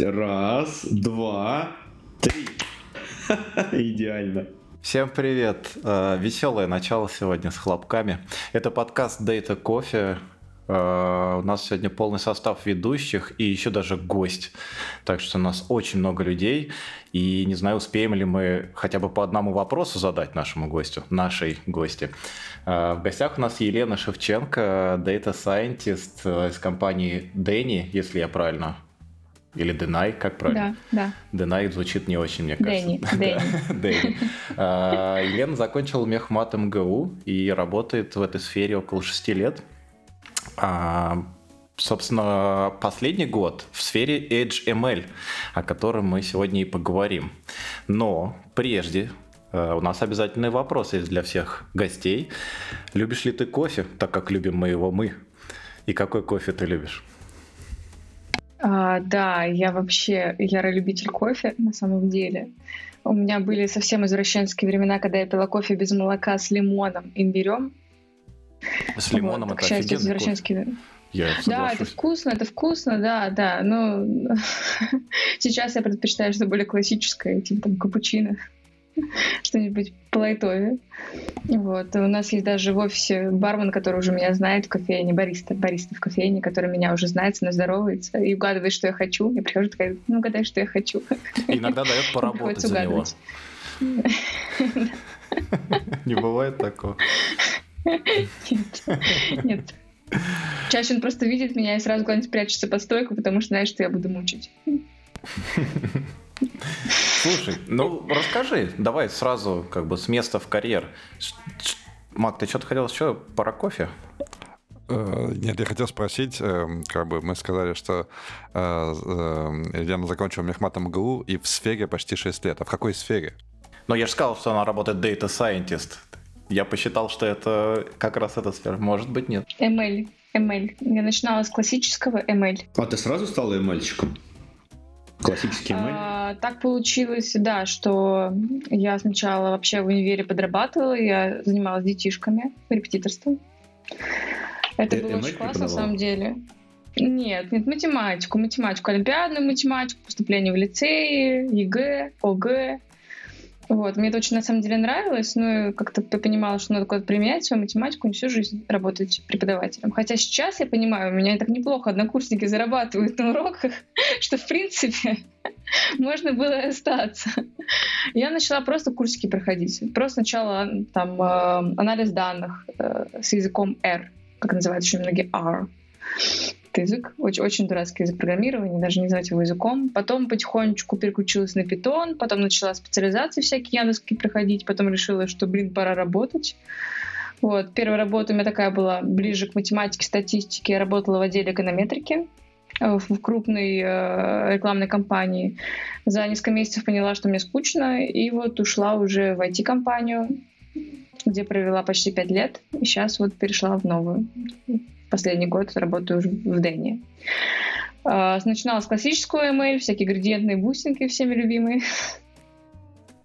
Раз, два, три. Идеально. Всем привет! Э, Веселое начало сегодня с хлопками. Это подкаст Data Coffee. Э, У нас сегодня полный состав ведущих и еще даже гость. Так что у нас очень много людей. И не знаю, успеем ли мы хотя бы по одному вопросу задать нашему гостю, нашей гости. Э, В гостях у нас Елена Шевченко, Data Scientist из компании Дэнни, если я правильно или Денай, как правильно? Да, да. Денай звучит не очень, мне кажется. Дэнни, Дэнни. А, Елена закончила мехмат МГУ и работает в этой сфере около 6 лет. А, Собственно, последний год в сфере Edge ML, о котором мы сегодня и поговорим. Но прежде э, у нас обязательный вопрос есть для всех гостей. Любишь ли ты кофе, так как любим мы его мы? И какой кофе ты любишь? А, да, я вообще ярый любитель кофе на самом деле. У меня были совсем извращенские времена, когда я пила кофе без молока с лимоном, имбирем. С лимоном Вот, это к счастью, офигенный кофе. извращенские... Я Да, это вкусно, это вкусно, да, да. Но сейчас я предпочитаю что-то более классическое, типа там капучино, что-нибудь по лайтове. Вот. У нас есть даже в офисе бармен, который уже меня знает в кофейне, бариста, бариста в кофейне, который меня уже знает, мной здоровается и угадывает, что я хочу. Я прихожу такая, ну угадай, что я хочу. Иногда дает поработать за него. Не бывает такого. Нет. Нет. Чаще он просто видит меня и сразу куда-нибудь прячется под стойку, потому что знает, что я буду мучить. Слушай, ну расскажи, давай сразу как бы с места в карьер. Мак, ты что-то хотел еще про кофе? Э, Нет, я хотел спросить, э, как бы мы сказали, что э, э, Елена закончила мехмат МГУ и в сфере почти 6 лет. А в какой сфере? Ну, я же сказал, что она работает Data Scientist. Я посчитал, что это как раз эта сфера. Может быть, нет. ML. ML. Я начинала с классического ML. А ты сразу стала ML-щиком? Классический ML? А, так получилось, да, что я сначала вообще в универе подрабатывала, я занималась детишками, репетиторством. Это было очень классно на самом деле. Нет, нет, математику, математику, олимпиадную математику, поступление в лицеи, ЕГЭ, ОГЭ. Вот, мне это очень на самом деле нравилось, но как-то понимала, что надо куда-то применять свою математику, не всю жизнь работать преподавателем. Хотя сейчас я понимаю, у меня так неплохо однокурсники зарабатывают на уроках, что в принципе можно было и остаться. Я начала просто курсики проходить. Просто сначала там э, анализ данных э, с языком R, как называют еще многие R. Это язык, очень, очень дурацкий язык программирования, даже не называть его языком. Потом потихонечку переключилась на Python, потом начала специализации всякие яндекские проходить, потом решила, что, блин, пора работать. Вот. Первая работа у меня такая была ближе к математике, статистике. Я работала в отделе эконометрики э, в крупной э, рекламной компании. За несколько месяцев поняла, что мне скучно, и вот ушла уже в IT-компанию, где провела почти пять лет, и сейчас вот перешла в новую. Последний год работаю уже в Дэнни. А, Начинала с классического ML, всякие градиентные бустинги, всеми любимые.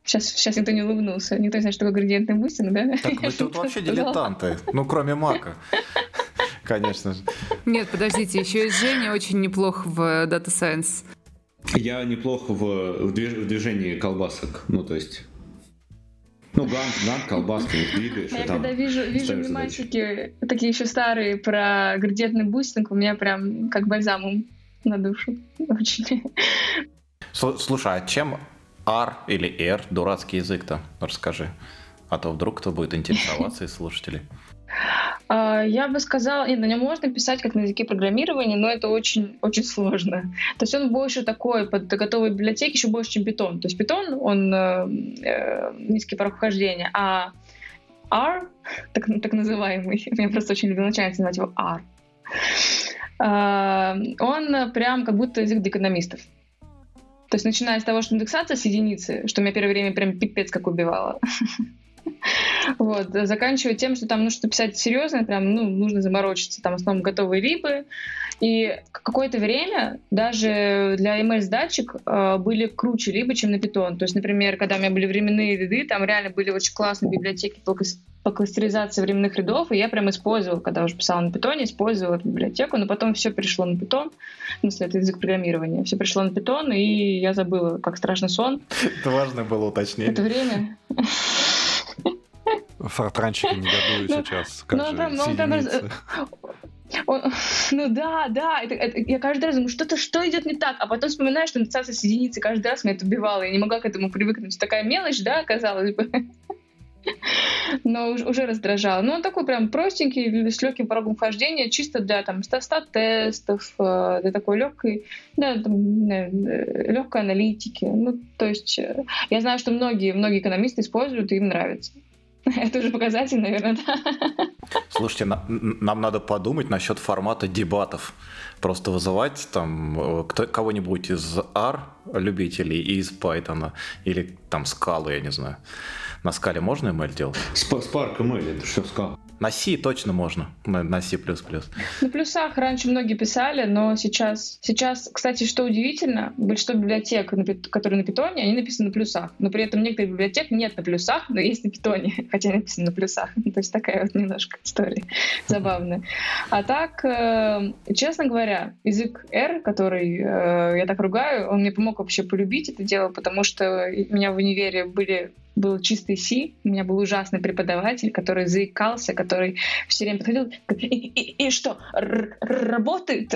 Сейчас, сейчас никто не улыбнулся. Никто не знает, что такое градиентный бустинг, да? Так вы тут вообще дилетанты. Ну, кроме Мака. Конечно же. Нет, подождите, еще и Женя очень неплох в э, Data Science. Я неплохо в, в движ- в движении колбасок. Ну, то есть... Ну, гант, гант, колбаски, их двигаешь, А я когда вижу, вижу мемасики, такие еще старые, про градиентный бустинг, у меня прям как бальзамом на душу. Очень. Слу- Слушай, а чем R или R дурацкий язык-то? Расскажи. А то вдруг кто будет интересоваться из слушателей. А, Я бы сказала, нет, на нем можно писать как на языке программирования, но это очень, очень сложно. То есть он больше такой, под готовые библиотеки, еще больше, чем Python. То есть Python, он э, э, низкий порог вхождения, а R, так, так называемый, я просто очень люблю начальница называть его R, а, он прям как будто язык для экономистов. То есть начиная с того, что индексация с единицы, что меня первое время прям пипец как убивало. Вот, заканчивая тем, что там нужно писать серьезно, прям, ну, нужно заморочиться, там, в основном готовые либы. И какое-то время даже для email-сдатчик э, были круче либо, чем на Python. То есть, например, когда у меня были временные ряды, там реально были очень классные библиотеки, с- по кластеризации временных рядов, и я прям использовала, когда уже писала на питоне, использовала эту библиотеку, но потом все перешло на питон, в смысле, это язык программирования, все пришло на питон, и я забыла, как страшный сон. Это важное было уточнение. Это время. Фортранчики негодуют Ну, сейчас. Как ну, же там- ну, там соединиться? Он- ну да, да, это- это- я каждый раз думаю, что-то, что идет не так, а потом вспоминаю, что индексация с единицы каждый раз меня это убивало, я не могла к этому привыкнуть. Такая мелочь, да, казалось бы. Но уж- уже раздражало. Ну, он такой прям простенький, с легким порогом вхождения, чисто для там 100 тестов, э, для такой легкой, да, легкой аналитики. Ну, то есть э, я знаю, что многие, многие экономисты используют, и им нравится. Это уже показатель, наверное, да. Слушайте, на- нам надо подумать насчет формата дебатов. Просто вызывать там э, кто- кого-нибудь из R любителей и из Python, или там скалы, я не знаю. На скале можно ML делать? Spark ML, это что сказал? На C точно можно, на, на C++. На плюсах раньше многие писали, но сейчас... Сейчас, кстати, что удивительно, большинство библиотек, которые на питоне, они написаны на плюсах. Но при этом некоторых библиотек нет на плюсах, но есть на питоне, хотя написано на плюсах. То есть такая вот немножко история забавная. А так, э, честно говоря, язык R, который э, я так ругаю, он мне помог вообще полюбить это дело, потому что у меня в универе были был чистый C, у меня был ужасный преподаватель, который заикался, который все время подходил, и, и- и что, работает?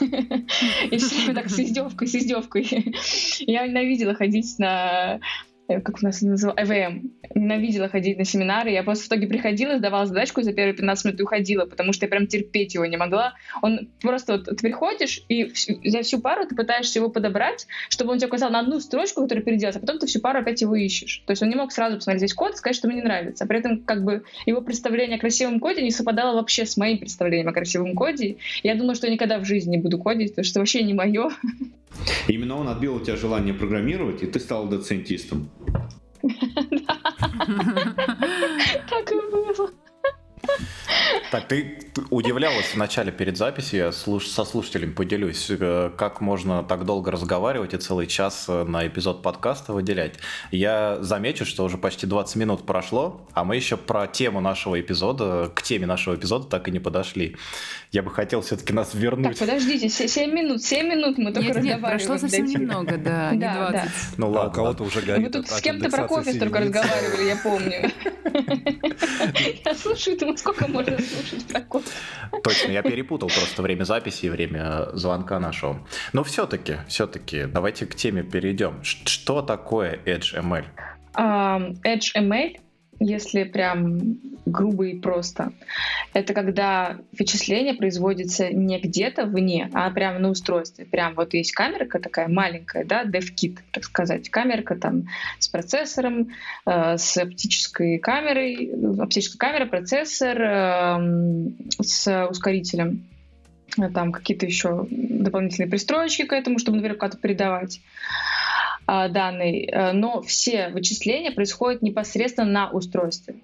И все время так с издевкой, с издевкой. Я ненавидела ходить на как у нас это называлось, ЭВМ. Ненавидела ходить на семинары. Я просто в итоге приходила, сдавала задачку за первые 15 минут и уходила, потому что я прям терпеть его не могла. Он просто вот ты приходишь, и вс- за всю пару ты пытаешься его подобрать, чтобы он тебе указал на одну строчку, которую переделать, а потом ты всю пару опять его ищешь. То есть он не мог сразу посмотреть весь код и сказать, что мне не нравится. А при этом как бы его представление о красивом коде не совпадало вообще с моим представлением о красивом коде. Я думала, что я никогда в жизни не буду кодить, потому что вообще не мое. Именно он отбил у тебя желание программировать, и ты стал доцентистом. Так и было. Так, ты удивлялась в начале перед записью, я слуш- со слушателями поделюсь, э, как можно так долго разговаривать и целый час э, на эпизод подкаста выделять. Я замечу, что уже почти 20 минут прошло, а мы еще про тему нашего эпизода, к теме нашего эпизода так и не подошли. Я бы хотел все-таки нас Так, вернуть. подождите, 7 минут, 7 минут мы только Нет, нет, прошло совсем немного, да, не Да, 20. Ну А у ладно. кого-то уже горит. Вы тут с кем-то про кофе только разговаривали, я помню. Я слушаю, думаю, сколько можно слушать про кофе. Точно, я перепутал просто время записи и время звонка нашего. Но все-таки, все-таки, давайте к теме перейдем. Что такое Edge ML? Edge ML, если прям грубо и просто, это когда вычисление производится не где-то вне, а прямо на устройстве. Прям вот есть камерка такая маленькая, да, DevKit, так сказать. Камерка там с процессором, э, с оптической камерой, оптическая камера, процессор эм, с ускорителем. Э, Там какие-то еще дополнительные пристроечки к этому, чтобы, например, куда-то передавать а, данные, Э, но все вычисления происходят непосредственно на устройстве.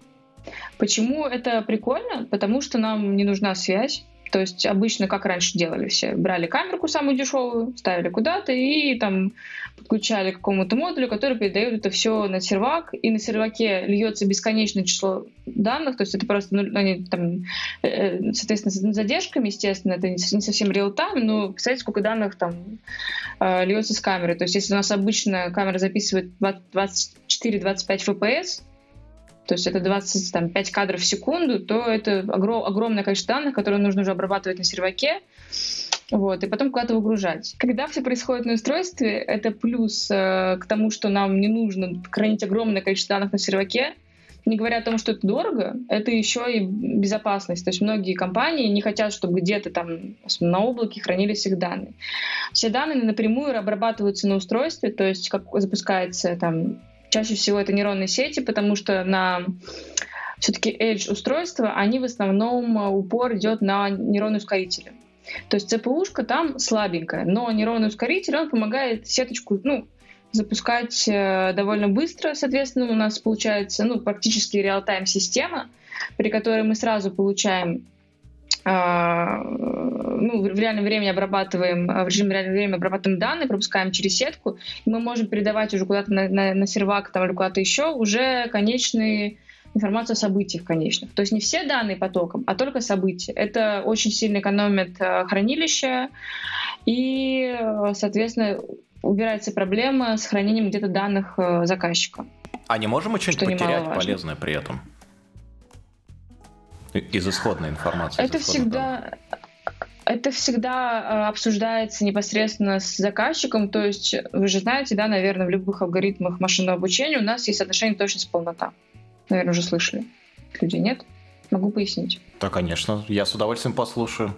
Почему это прикольно? Потому что нам не нужна связь. То есть обычно, как раньше делали все, брали камерку самую дешевую, ставили куда-то и там подключали к какому-то модулю, который передает это все на сервак, и на серваке льется бесконечное число данных, то есть это просто, ну, они там, э, соответственно, с задержками, естественно, это не совсем реал-тайм, но представляете, сколько данных там э, льется с камеры. То есть если у нас обычно камера записывает 24-25 FPS, то есть это 25 кадров в секунду, то это огром- огромное количество данных, которые нужно уже обрабатывать на серваке, вот, и потом куда-то выгружать. Когда все происходит на устройстве, это плюс э, к тому, что нам не нужно хранить огромное количество данных на серваке, не говоря о том, что это дорого, это еще и безопасность. То есть многие компании не хотят, чтобы где-то там на облаке хранились их данные. Все данные напрямую обрабатываются на устройстве, то есть как запускается там чаще всего это нейронные сети, потому что на все-таки edge устройства, они в основном э, упор идет на нейронные ускорители. То есть ЦПУшка там слабенькая, но нейронный ускоритель, он помогает сеточку, ну, запускать э, довольно быстро, соответственно, у нас получается, ну, практически реал-тайм система, при которой мы сразу получаем ну, в реальном времени обрабатываем, а, в режиме реального времени обрабатываем данные, пропускаем через сетку, и мы можем передавать уже куда-то на, на, на сервак там, или куда-то еще уже конечные информацию о событиях конечных. То есть не все данные потоком, а только события. Это очень сильно экономит э, хранилище и, соответственно, убирается проблема с хранением где-то данных заказчика. А не можем мы что-нибудь потерять полезное при этом? Из исходной информации. Это всегда, это всегда обсуждается непосредственно с заказчиком. То есть вы же знаете, да, наверное, в любых алгоритмах машинного обучения у нас есть отношение точность полнота. Наверное, уже слышали. Люди нет? Могу пояснить. Да, конечно. Я с удовольствием послушаю.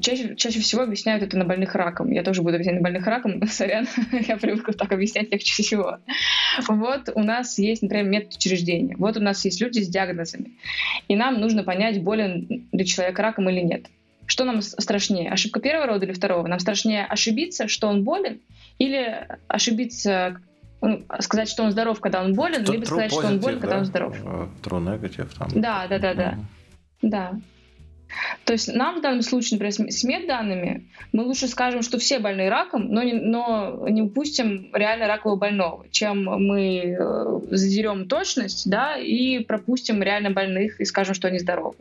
Чаще, чаще всего объясняют это на больных раком. Я тоже буду объяснять на больных раком. Сорян, я привыкла так объяснять легче всего. Вот у нас есть, например, метод учреждения. Вот у нас есть люди с диагнозами. И нам нужно понять, болен ли человек раком или нет. Что нам страшнее, ошибка первого рода или второго? Нам страшнее ошибиться, что он болен, или ошибиться ну, сказать, что он здоров, когда он болен, Тут либо сказать, что он болен, да? когда он здоров. Э, true negative там. Да, да, да, да. Mm. Да. То есть нам в данном случае, например, с медданными, мы лучше скажем, что все больны раком, но не, но не упустим реально ракового больного, чем мы э, задерем точность да, и пропустим реально больных и скажем, что они здоровы.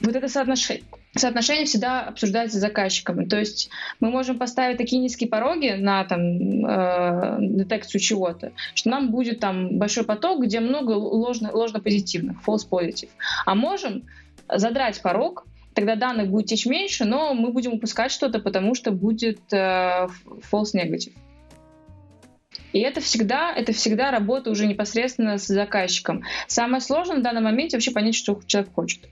Вот это соотношение, соотношение всегда обсуждается с заказчиками. То есть мы можем поставить такие низкие пороги на там, э, детекцию чего-то, что нам будет там большой поток, где много ложно, ложно-позитивных, false positive. А можем задрать порог, тогда данных будет течь меньше, но мы будем упускать что-то, потому что будет э, false negative. И это всегда, это всегда работа уже непосредственно с заказчиком. Самое сложное в данном моменте вообще понять, что человек хочет.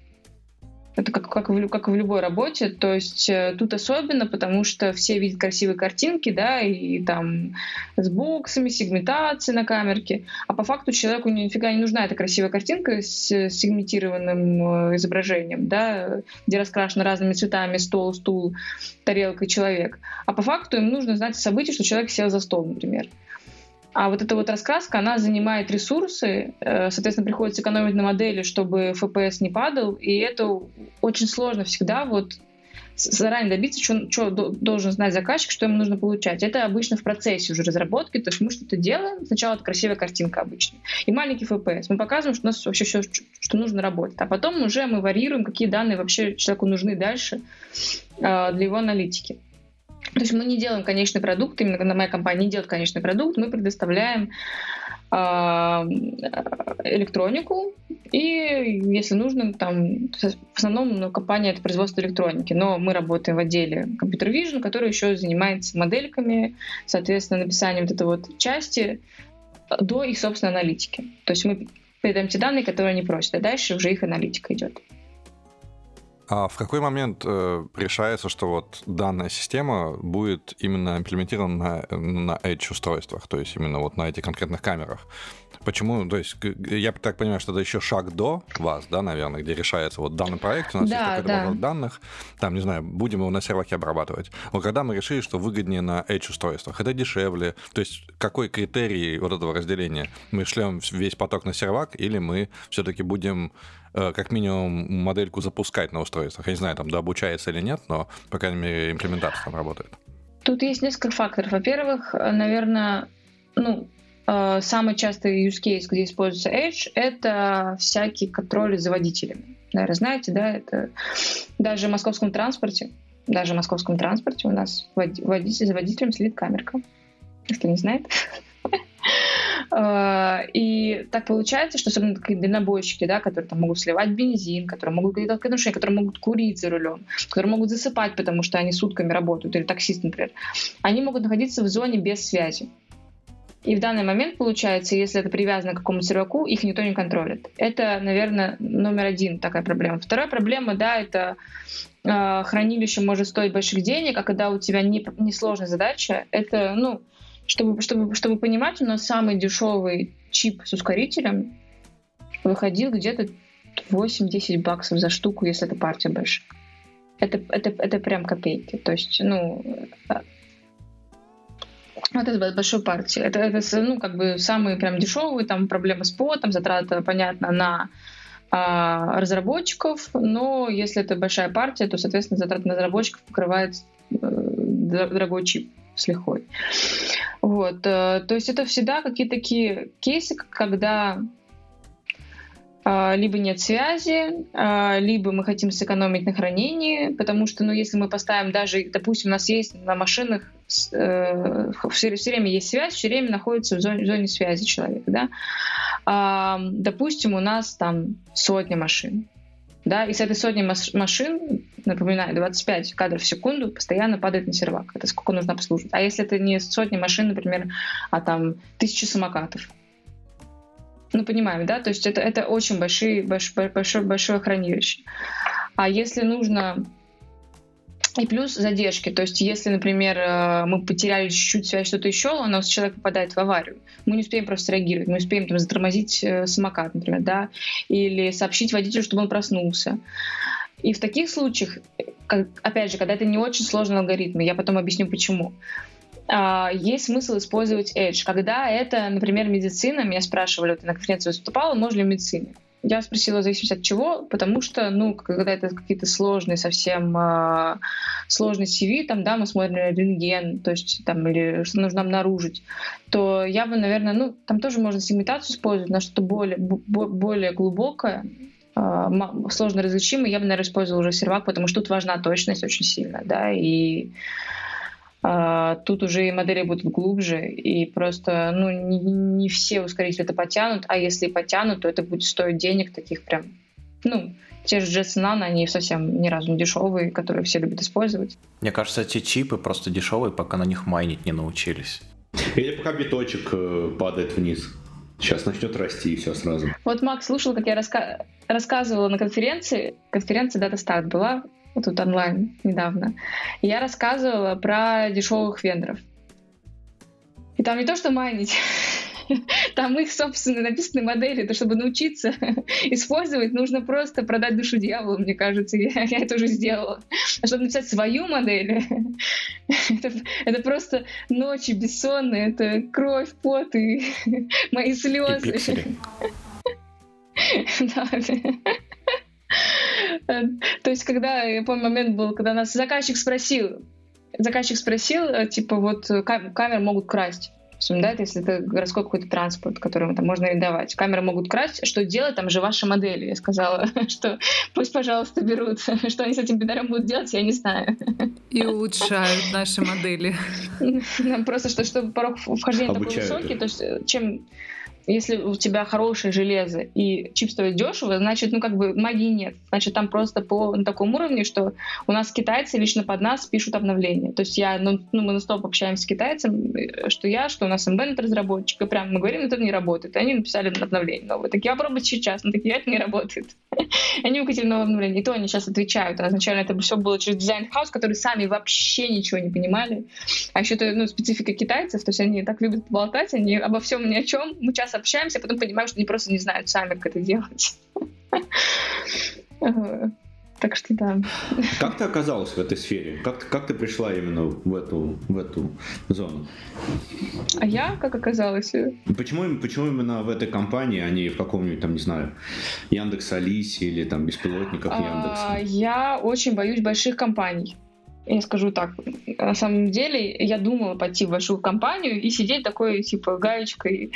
Это как, как, в, как в любой работе. То есть э, тут особенно, потому что все видят красивые картинки, да, и там с боксами, сегментацией на камерке. А по факту человеку нифига не нужна эта красивая картинка с сегментированным э, изображением, да, где раскрашено разными цветами стол, стул, тарелка человек. А по факту им нужно знать события, что человек сел за стол, например. А вот эта вот раскраска, она занимает ресурсы, э, соответственно, приходится экономить на модели, чтобы FPS не падал, и это очень сложно всегда вот заранее добиться, что, что должен знать заказчик, что ему нужно получать. Это обычно в процессе уже разработки, то есть мы что-то делаем, сначала это красивая картинка обычно, и маленький FPS. Мы показываем, что у нас вообще все, что нужно работать, а потом уже мы варьируем, какие данные вообще человеку нужны дальше э, для его аналитики. То есть мы не делаем конечный продукт, именно моя компания не делает конечный продукт, мы предоставляем а, электронику, и если нужно, там, в основном ну, компания это производство электроники, но мы работаем в отделе Computer Vision, который еще занимается модельками, соответственно, написанием вот этой вот части до их собственной аналитики. То есть мы передаем те данные, которые они просят, а дальше уже их аналитика идет. А в какой момент э, решается, что вот данная система будет именно имплементирована на, на Edge устройствах, то есть именно вот на этих конкретных камерах? Почему? То есть я так понимаю, что это еще шаг до вас, да, наверное, где решается вот данный проект, у нас да, есть какой-то да. данных, там, не знаю, будем его на серваке обрабатывать. Вот когда мы решили, что выгоднее на Edge устройствах, это дешевле, то есть какой критерий вот этого разделения? Мы шлем весь поток на сервак или мы все-таки будем как минимум модельку запускать на устройствах. Я не знаю, там дообучается или нет, но, по крайней мере, имплементация там работает. Тут есть несколько факторов. Во-первых, наверное, ну, э, самый частый use case, где используется Edge, это всякие контроли за водителями. Наверное, знаете, да, это даже в московском транспорте, даже в московском транспорте у нас водитель за водителем следит камерка. Если не знает. А, и так получается, что особенно такие дальнобойщики, да, которые там могут сливать бензин, которые могут какие-то отношения, которые могут курить за рулем, которые могут засыпать, потому что они сутками работают, или таксист, например, они могут находиться в зоне без связи. И в данный момент, получается, если это привязано к какому-то серваку, их никто не контролит. Это, наверное, номер один такая проблема. Вторая проблема, да, это э, хранилище может стоить больших денег, а когда у тебя не, не сложная задача, это, ну, чтобы, чтобы, чтобы понимать, у нас самый дешевый чип с ускорителем выходил где-то 8-10 баксов за штуку, если это партия большая. Это, это, это прям копейки. То есть, ну, э, вот это большой партии. Это, это, ну, как бы самые прям дешевые, там проблемы с потом, затраты, понятно, на а, разработчиков, но если это большая партия, то, соответственно, затраты на разработчиков покрывает э, дорогой чип с лихвой. Вот, э, то есть это всегда какие-то такие кейсы, когда а, либо нет связи, а, либо мы хотим сэкономить на хранении, потому что, ну, если мы поставим даже, допустим, у нас есть на машинах э, все, все время есть связь, все время находится в зоне, в зоне связи человек, да. А, допустим, у нас там сотня машин, да, и с этой сотни машин, напоминаю, 25 кадров в секунду постоянно падает на сервак. Это сколько нужно обслуживать. А если это не сотни машин, например, а там тысячи самокатов, ну, понимаем, да? То есть это, это очень большие, большое, большое, большое хранилище. А если нужно и плюс задержки. То есть, если, например, э, мы потеряли чуть-чуть связь, что-то еще, у нас человек попадает в аварию. Мы не успеем просто реагировать. Мы успеем там, затормозить э, самокат, например, да, или сообщить водителю, чтобы он проснулся. И в таких случаях, как, опять же, когда это не очень сложный алгоритм, я потом объясню почему, а, есть смысл использовать Edge. Когда это, например, медицина, меня спрашивали, вот на конференции выступала, можно ли в медицине? Я спросила, в зависимости от чего, потому что, ну, когда это какие-то сложные совсем э, сложные CV, там, да, мы смотрим рентген, то есть там, или что нужно обнаружить, то я бы, наверное, ну, там тоже можно сегментацию использовать на что-то более, более глубокое, э, сложно различимое, я бы, наверное, использовала уже сервак, потому что тут важна точность очень сильно, да, и а, тут уже и модели будут глубже, и просто ну, не, не все ускорители это потянут, а если и потянут, то это будет стоить денег таких прям, ну, те же Jetson Nano, они совсем ни разу не дешевые, которые все любят использовать. Мне кажется, эти чипы просто дешевые, пока на них майнить не научились. Или пока биточек э, падает вниз. Сейчас начнет расти и все сразу. Вот Макс слушал, как я раска... рассказывала на конференции. Конференция Data Start была тут онлайн недавно, я рассказывала про дешевых вендоров. И там не то, что майнить, там их собственные написанные модели, то чтобы научиться использовать, нужно просто продать душу дьяволу, мне кажется. Я, я это уже сделала. А чтобы написать свою модель, это, это просто ночи бессонные, это кровь, пот и мои слезы. Да. Э, то есть, когда, я помню, момент был, когда нас заказчик спросил, заказчик спросил, э, типа, вот камеры могут красть. Да, если это городской какой-то транспорт, который там можно арендовать. Камеры могут красть. Что делать? Там же ваши модели. Я сказала, что пусть, пожалуйста, берут. Что они с этим бинарем будут делать, я не знаю. И улучшают наши модели. Просто что, чтобы порог вхождения такой высокий, то есть чем если у тебя хорошее железо и чип стоит дешево, значит, ну, как бы магии нет. Значит, там просто по на таком уровне, что у нас китайцы лично под нас пишут обновления. То есть я, ну, ну мы нон-стоп общаемся с китайцем, что я, что у нас embedded разработчик, и прям мы говорим, это не работает. И они написали обновление новое. Так я попробую сейчас, но такие, это не работает. они выкатили новое обновление. И то они сейчас отвечают. А изначально это все было через design house, которые сами вообще ничего не понимали. А еще это, ну, специфика китайцев, то есть они так любят болтать, они обо всем ни о чем. Мы часто общаемся, а потом понимаем, что они просто не знают сами, как это делать. Так что да. Как ты оказалась в этой сфере? Как, как ты пришла именно в эту, в эту зону? А я как оказалась? Почему, почему именно в этой компании, а не в каком-нибудь там, не знаю, Яндекс Алисе или там беспилотников а, Яндекса? Я очень боюсь больших компаний я скажу так, на самом деле я думала пойти в большую компанию и сидеть такой, типа, гаечкой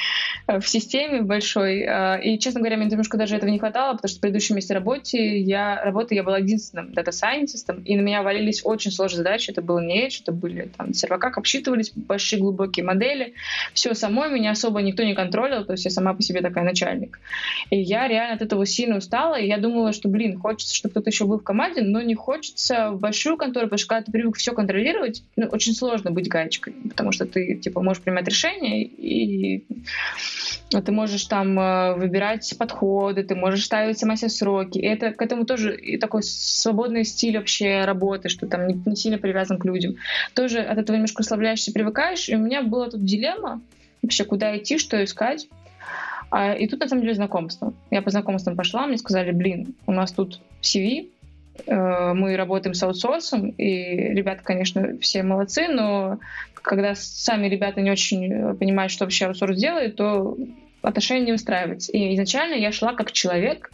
э, в системе большой. Э, и, честно говоря, мне немножко даже этого не хватало, потому что в предыдущем месте работы я, работы я была единственным дата-сайентистом, и на меня валились очень сложные задачи. Это было не Edge, это были там сервака, как обсчитывались большие глубокие модели. Все самой меня особо никто не контролил, то есть я сама по себе такая начальник. И я реально от этого сильно устала, и я думала, что, блин, хочется, чтобы кто-то еще был в команде, но не хочется в большую контору, потому что ты привык все контролировать, ну, очень сложно быть гаечкой, потому что ты, типа, можешь принимать решения, и ты можешь там э, выбирать подходы, ты можешь ставить сама себе сроки. И это к этому тоже и такой свободный стиль вообще работы, что там не, не сильно привязан к людям. Тоже от этого немножко расслабляешься, привыкаешь. И у меня была тут дилемма вообще, куда идти, что искать. А, и тут, на самом деле, знакомство. Я по знакомствам пошла, мне сказали, блин, у нас тут CV, мы работаем с аутсорсом, и ребята, конечно, все молодцы, но когда сами ребята не очень понимают, что вообще аутсорс делает, то отношения не устраиваются. И изначально я шла как человек,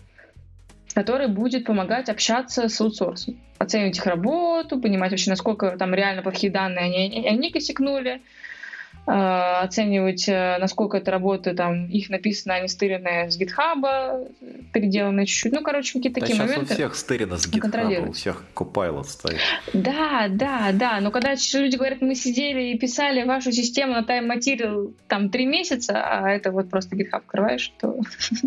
который будет помогать общаться с аутсорсом, оценивать их работу, понимать вообще, насколько там реально плохие данные они, они косякнули, э, оценивать, э, насколько эта работа там их написано, они стырены с гитхаба, переделаны чуть-чуть. Ну, короче, какие-то Да такие сейчас моменты. у всех стырено с гитхаба, у всех Copilot стоит. Да, да, да. Но когда люди говорят, мы сидели и писали вашу систему на Time Material там три месяца, а это вот просто GitHub открываешь, то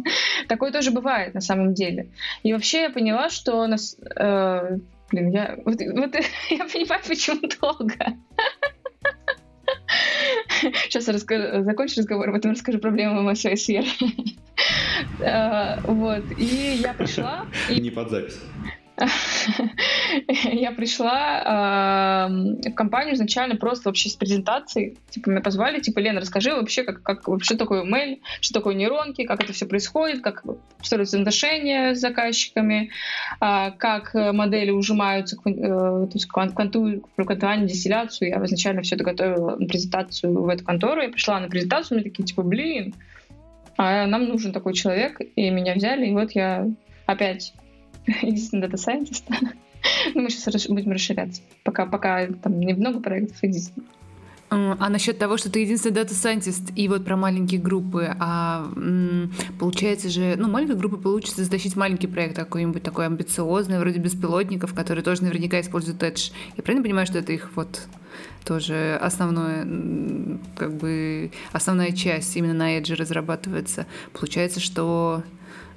такое тоже бывает на самом деле. И вообще я поняла, что нас... э, Блин, я... Вот, вот я понимаю, почему долго. Сейчас расскажу, закончу разговор, потом расскажу проблемы в своей сфере. Э, Вот. И я пришла, и Не под запись. я пришла в компанию изначально просто вообще с презентацией. Типа меня позвали, типа, Лена, расскажи вообще, как, как что такое mail, что такое нейронки, как это все происходит, как строятся отношения с заказчиками, а, как э, модели ужимаются э, то есть кванту- к квантованию, дистилляцию. Я изначально все это готовила на презентацию в эту контору. Я пришла на презентацию, мне такие, типа, блин, а нам нужен такой человек, и меня взяли, и вот я опять единственный data scientist. Ну, мы сейчас будем расширяться. Пока, пока там немного проектов, единственный. М, А насчет того, что ты единственный data scientist, и вот про маленькие группы, а получается же, ну, маленькой группы получится затащить маленький проект какой-нибудь такой амбициозный, вроде беспилотников, которые тоже наверняка используют Edge. Я правильно понимаю, что это их вот тоже основное, как бы основная часть именно на Edge разрабатывается. Получается, что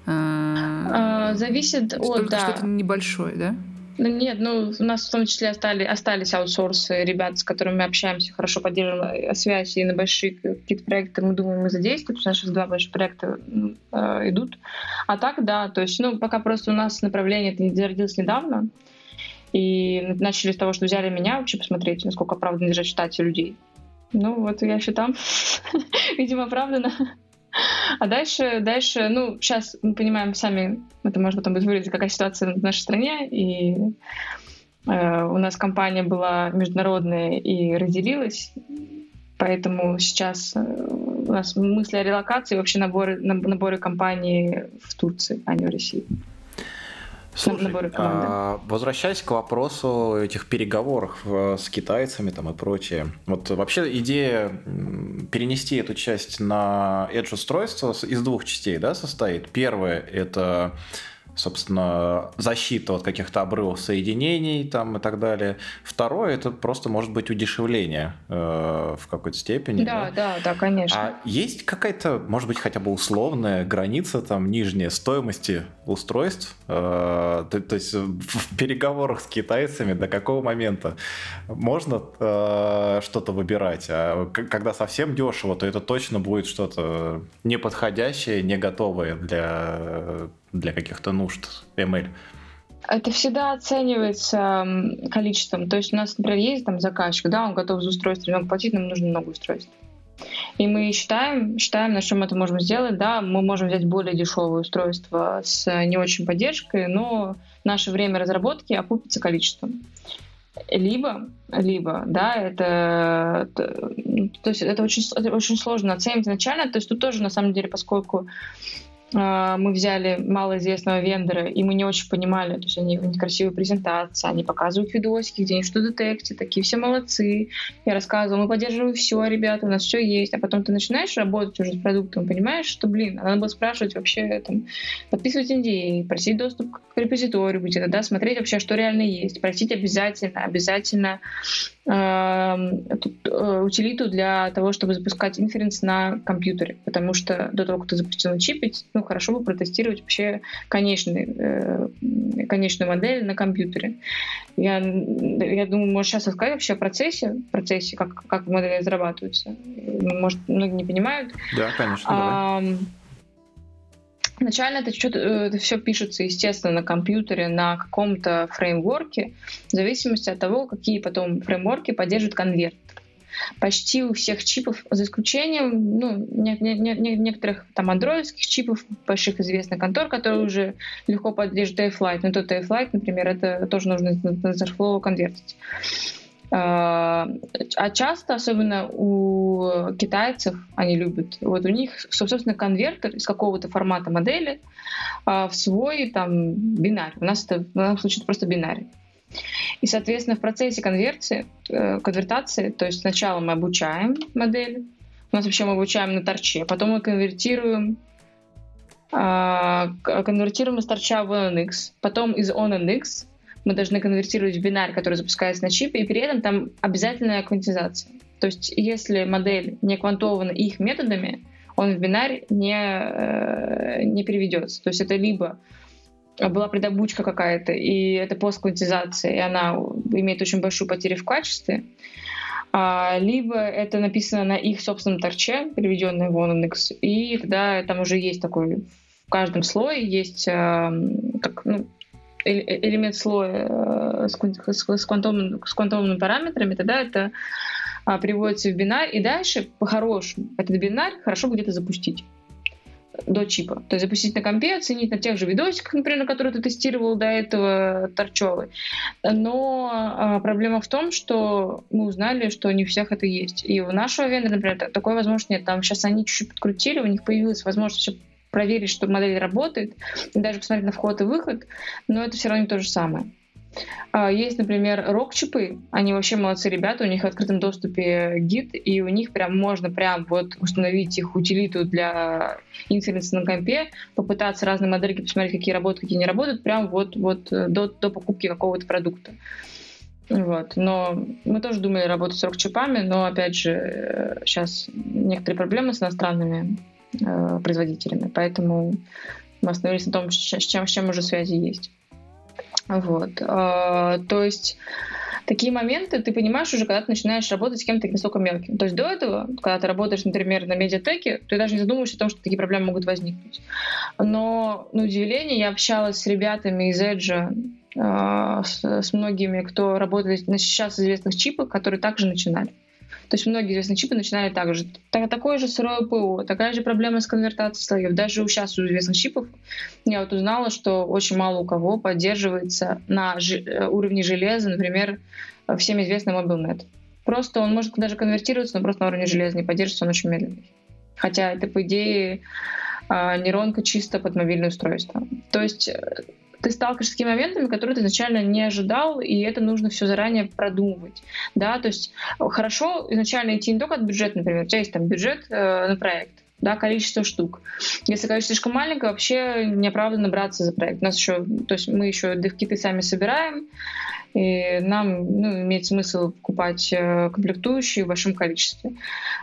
А, зависит от, только да. что-то небольшое, да? Ну, нет, ну, у нас в том числе остались, остались аутсорсы, ребят, с которыми мы общаемся, хорошо поддерживаем э, связь, и на большие какие-то проекты мы думаем, мы задействовать, потому что сейчас два больших проекта э, идут. А так, да, то есть, ну, пока просто у нас направление это не зародилось недавно, и начали с того, что взяли меня вообще посмотреть, насколько оправданно держать в штате людей. Ну, вот я еще там, видимо, оправдано. А дальше, дальше, ну, сейчас мы понимаем сами, это можно потом будет выглядеть, какая ситуация в нашей стране, и э, у нас компания была международная и разделилась, поэтому сейчас э, у нас мысли о релокации, вообще наборы, наб- наборы компании в Турции, а не в России. Слушай, а, возвращаясь к вопросу этих переговоров э, с китайцами там и прочее. Вот вообще идея перенести эту часть на Edge устройство из двух частей да, состоит. Первое — это собственно, защита от каких-то обрывов соединений там и так далее. Второе, это просто может быть удешевление э, в какой-то степени. Да, да, да, конечно. А есть какая-то, может быть, хотя бы условная граница там нижняя стоимости устройств? Э, то, то есть в переговорах с китайцами до какого момента можно э, что-то выбирать? А когда совсем дешево, то это точно будет что-то неподходящее, не готовое для, для каких-то нужд ML. Это всегда оценивается количеством. То есть у нас, например, есть там заказчик, да, он готов за устройство много платить, нам нужно много устройств. И мы считаем, считаем, на чем это можем сделать. Да, мы можем взять более дешевое устройство с не очень поддержкой, но наше время разработки окупится количеством. Либо, либо, да, это, то, то есть это очень, это очень сложно оценить изначально. То есть тут тоже, на самом деле, поскольку э, мы взяли малоизвестного вендора, и мы не очень понимали, то есть они, у них красивые презентации, они показывают видосики, где они что детектят, такие все молодцы. Я рассказывала, мы поддерживаем все, ребята, у нас все есть. А потом ты начинаешь работать уже с продуктом, понимаешь, что, блин, надо было спрашивать вообще, там, подписывать NDA, просить доступ к репозиторию где-то, да, смотреть вообще, что реально есть, просить обязательно, обязательно утилиту для того, чтобы запускать инференс на компьютере, потому что до того, как ты запустил на чипе, ну, хорошо бы протестировать вообще конечный, э, конечную модель на компьютере. Я, я думаю, можешь сейчас рассказать вообще о процессе, процессе, как, как модели разрабатываются. Может, многие не понимают. Да, конечно, давай. Начально это, э, это все пишется, естественно, на компьютере, на каком-то фреймворке, в зависимости от того, какие потом фреймворки поддерживают конвертер. Почти у всех чипов, за исключением ну, не- не- не- не- некоторых там андроидских чипов, больших известных контор, которые уже легко поддерживают AFLight. Но тот AFLight, например, это тоже нужно на TensorFlow конвертить. А а часто, особенно у китайцев, они любят, вот у них, собственно, конвертер из какого-то формата модели а, в свой там бинарь. У нас это в нашем случае это просто бинарь. И, соответственно, в процессе конверсии, э, конвертации, то есть сначала мы обучаем модель, у нас вообще мы обучаем на торче, потом мы конвертируем а, конвертируем из торча в ONNX, потом из ONNX мы должны конвертировать в бинарь, который запускается на чипе, и при этом там обязательная квантизация. То есть если модель не квантована их методами, он в бинарь не, э, не переведется. То есть это либо была предобучка какая-то, и это постквантизация, и она имеет очень большую потерю в качестве, а, либо это написано на их собственном торче, переведенное в ONNX, и тогда там уже есть такой, в каждом слое есть э, как, ну, элемент слоя э, с, квантовым, с квантовыми параметрами, тогда это а, приводится в бинарь, и дальше по-хорошему этот бинарь хорошо где-то запустить до чипа. То есть запустить на компе, оценить на тех же видосиках, например, на которые ты тестировал до этого торчевый. Но а, проблема в том, что мы узнали, что не у всех это есть. И у нашего вендора, например, такой возможности нет. Там сейчас они чуть-чуть подкрутили, у них появилась возможность проверить, что модель работает, и даже посмотреть на вход и выход, но это все равно не то же самое. А, есть, например, рок-чипы. Они вообще молодцы ребята, у них в открытом доступе гид, и у них прям можно прям вот установить их утилиту для инференса на компе, попытаться разные модельки посмотреть, какие работают, какие не работают, прям вот, вот э, до, до покупки какого-то продукта. Вот. Но мы тоже думали работать с рок-чипами, но, опять же, сейчас э, некоторые проблемы с иностранными э, производителями, поэтому мы остановились на том, с чем, с чем уже связи есть. Вот. А, то есть такие моменты ты понимаешь уже, когда ты начинаешь работать с кем-то настолько мелким. То есть до этого, когда ты работаешь, например, на медиатеке, ты даже не задумываешься о том, что такие проблемы могут возникнуть. Но, на удивление, я общалась с ребятами из Edge, а, с, с многими, кто работает на сейчас известных чипах, которые также начинали. То есть многие известные чипы начинали так же. Так, такое же сырое ПО, такая же проблема с конвертацией слоев. Даже у сейчас у известных чипов я вот узнала, что очень мало у кого поддерживается на э, уровне железа, например, всем известный MobileNet. Просто он может даже конвертироваться, но просто на уровне железа не поддерживается, он очень медленный. Хотя это, по идее, а, нейронка чисто под мобильное устройство. То есть э, ты сталкиваешься с такими моментами, которые ты изначально не ожидал, и это нужно все заранее продумывать. Да? То есть э, хорошо изначально идти не только от бюджета, например, у тебя есть там бюджет э, на проект, да, количество штук. Если количество слишком маленькое, вообще неоправданно браться за проект. У нас еще, то есть мы еще дев-киты сами собираем, и нам ну, имеет смысл покупать э, комплектующие в большом количестве.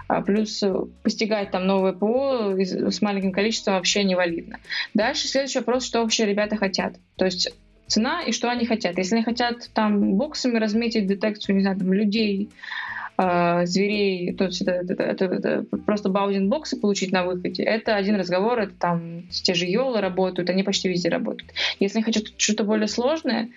А плюс э, постигать там новое ПО с маленьким количеством вообще невалидно. Дальше следующий вопрос, что вообще ребята хотят. То есть цена и что они хотят. Если они хотят там боксами разметить детекцию, не знаю, там, людей, э, зверей, то есть это, это, это, это просто баузинг-боксы получить на выходе, это один разговор, это там те же Йолы работают, они почти везде работают. Если они хотят что-то более сложное,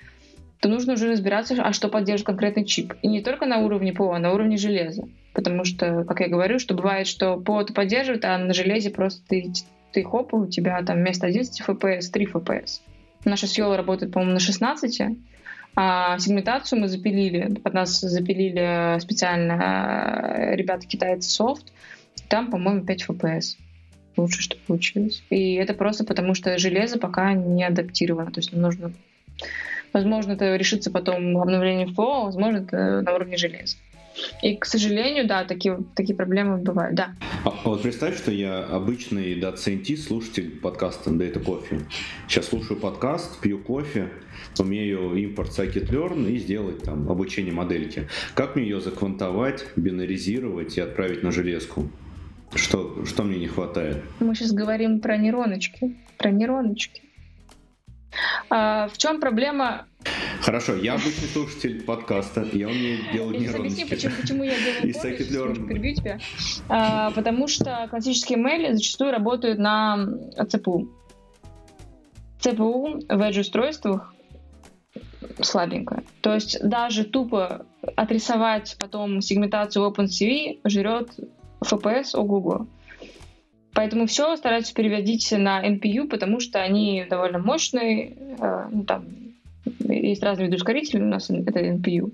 то нужно уже разбираться, а что поддержит конкретный чип. И не только на уровне ПО, а на уровне железа. Потому что, как я говорю, что бывает, что ПО это поддерживает, а на железе просто ты, ты хоп, у тебя там вместо 11 FPS 3 FPS. Наша Сьола работает, по-моему, на 16, а сегментацию мы запилили, под нас запилили специально э, ребята китайцы софт, там, по-моему, 5 FPS лучше, что получилось. И это просто потому, что железо пока не адаптировано, то есть нам нужно Возможно, это решится потом обновлением ПО, а возможно, это на уровне железа. И, к сожалению, да, такие, такие проблемы бывают, да. А, а вот представь, что я обычный data scientist, слушатель подкаста Data Coffee. Сейчас слушаю подкаст, пью кофе, умею импорт scikit-learn и сделать там обучение модельки. Как мне ее заквантовать, бинаризировать и отправить на железку? Что, что мне не хватает? Мы сейчас говорим про нейроночки. Про нейроночки. А, в чем проблема? Хорошо, я обычный слушатель подкаста, я умею делать нейроночки. Объясни, почему, почему я делаю перебью тебя. А, потому что классические мейли зачастую работают на ЦПУ. ЦПУ в Edge-устройствах слабенькая. То есть даже тупо отрисовать потом сегментацию OpenCV жрет FPS ого-го. Поэтому все стараются переводить на NPU, потому что они довольно мощные. Э, ну, там есть разные виды ускорителей, у нас это NPU.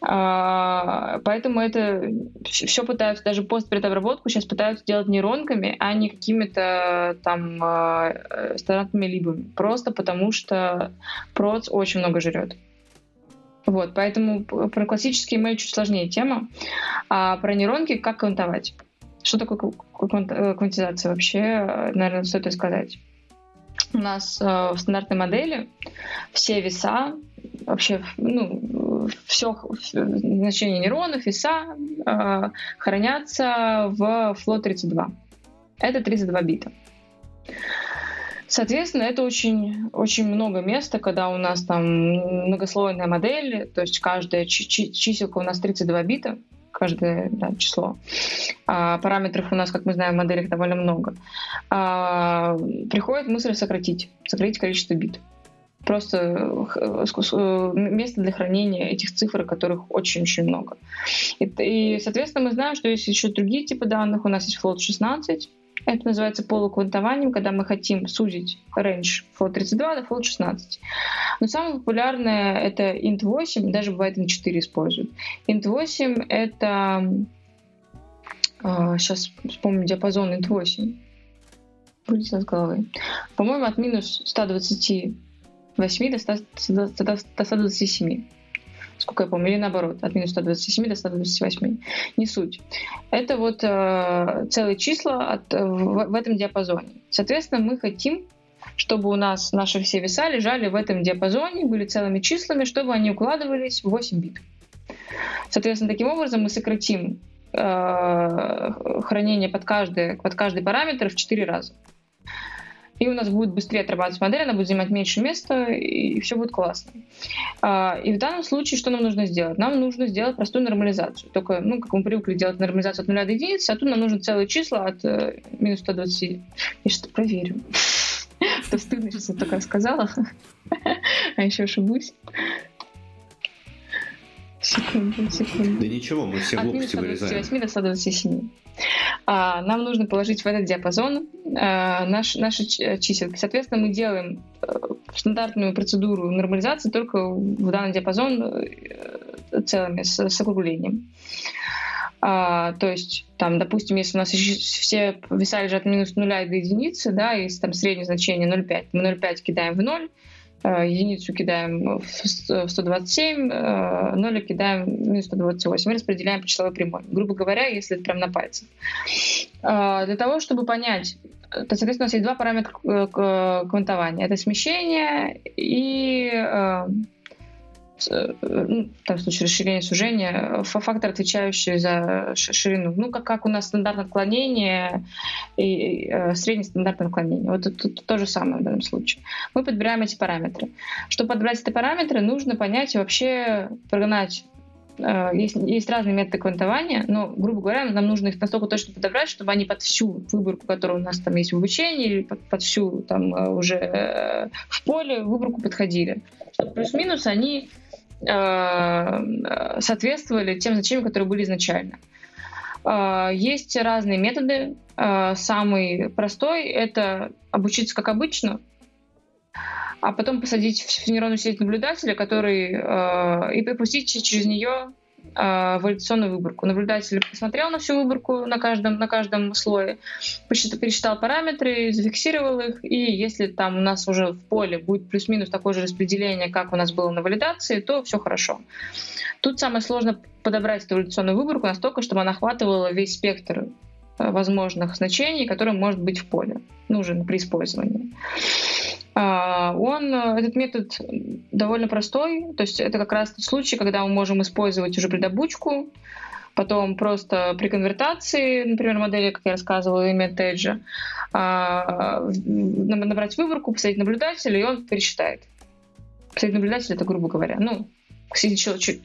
А, поэтому это все пытаются, даже постпредобработку сейчас пытаются делать нейронками, а не какими-то там э, стандартными либами. Просто потому что проц очень много жрет. Вот, поэтому про классический email чуть сложнее тема. А про нейронки как квантовать? Что такое э, квантизация вообще, наверное, стоит рассказать. У нас э, в стандартной модели все веса, вообще, ну, все значение нейронов, веса э, хранятся в float32. Это 32 бита. Соответственно, это очень, очень много места, когда у нас там многослойная модель, то есть каждая чиселка у нас 32 бита, каждое да, число. А параметров у нас, как мы знаем, в моделях довольно много. А, приходит мысль сократить, сократить количество бит. Просто место для хранения этих цифр, которых очень-очень много. И, и, соответственно, мы знаем, что есть еще другие типы данных. У нас есть float 16, это называется полуквантованием, когда мы хотим сузить range float 32 до float 16. Но самое популярное это int 8, даже бывает int 4 используют. int 8 это... Э, сейчас вспомню диапазон int 8. Вылетело с головы. По-моему, от минус 128 до, 100, до 127 сколько я помню, или наоборот, от минус 127 до 128. Не суть. Это вот э, целые числа от, э, в, в этом диапазоне. Соответственно, мы хотим чтобы у нас наши все веса лежали в этом диапазоне, были целыми числами, чтобы они укладывались в 8 бит. Соответственно, таким образом мы сократим э, хранение под каждый, под каждый параметр в 4 раза и у нас будет быстрее отрабатывать модель, она будет занимать меньше места, и все будет классно. А, и в данном случае что нам нужно сделать? Нам нужно сделать простую нормализацию. Только, ну, как мы привыкли делать нормализацию от 0 до единицы, а тут нам нужно целые числа от э, минус 120. Я что-то проверю. То стыдно, сейчас я только сказала. А еще ошибусь. Секунду, секунду. Да ничего, мы все глупости вырезаем. От 128 до 127. А, нам нужно положить в этот диапазон а, наш, наши чисел. Соответственно, мы делаем э, стандартную процедуру нормализации только в данный диапазон э, целыми, с, с округлением. А, то есть, там, допустим, если у нас все веса лежат минус нуля до единицы, да, и там среднее значение 0,5, мы 0,5 кидаем в 0, Э, единицу кидаем в 127, 0 э, кидаем минус 128 и распределяем по числовой прямой. Грубо говоря, если это прям на пальцах. Э, для того, чтобы понять, то, соответственно, у нас есть два параметра квантования. Это смещение и Э, ну, там, в случае расширения сужения, фактор, отвечающий за ширину. Ну, как, как у нас стандартное отклонение и, э, среднее стандартное отклонение. Вот это, это то же самое в данном случае. Мы подбираем эти параметры. Чтобы подбирать эти параметры, нужно понять и вообще прогнать э, есть, есть разные методы квантования, но, грубо говоря, нам нужно их настолько точно подобрать, чтобы они под всю выборку, которая у нас там есть в обучении, или под, под всю там уже в поле выборку подходили. Плюс-минус они Э, соответствовали тем значениям, которые были изначально. Э, есть разные методы. Э, самый простой — это обучиться как обычно, а потом посадить в нейронную сеть наблюдателя, который и пропустить через нее э, валидационную выборку. Наблюдатель посмотрел на всю выборку на каждом, на каждом слое, пересчитал параметры, зафиксировал их, и если там у нас уже в поле будет плюс-минус такое же распределение, как у нас было на валидации, то все хорошо. Тут самое сложное подобрать эту валидационную выборку настолько, чтобы она охватывала весь спектр э, возможных значений, которые может быть в поле, нужен при использовании. А, он, э, этот метод довольно простой, то есть это как раз тот случай, когда мы можем использовать уже предобучку, потом просто при конвертации, например, модели, как я рассказывала, имя Теджа, набрать выборку, посадить наблюдателя, и он пересчитает. Посадить наблюдателя, это грубо говоря. Ну,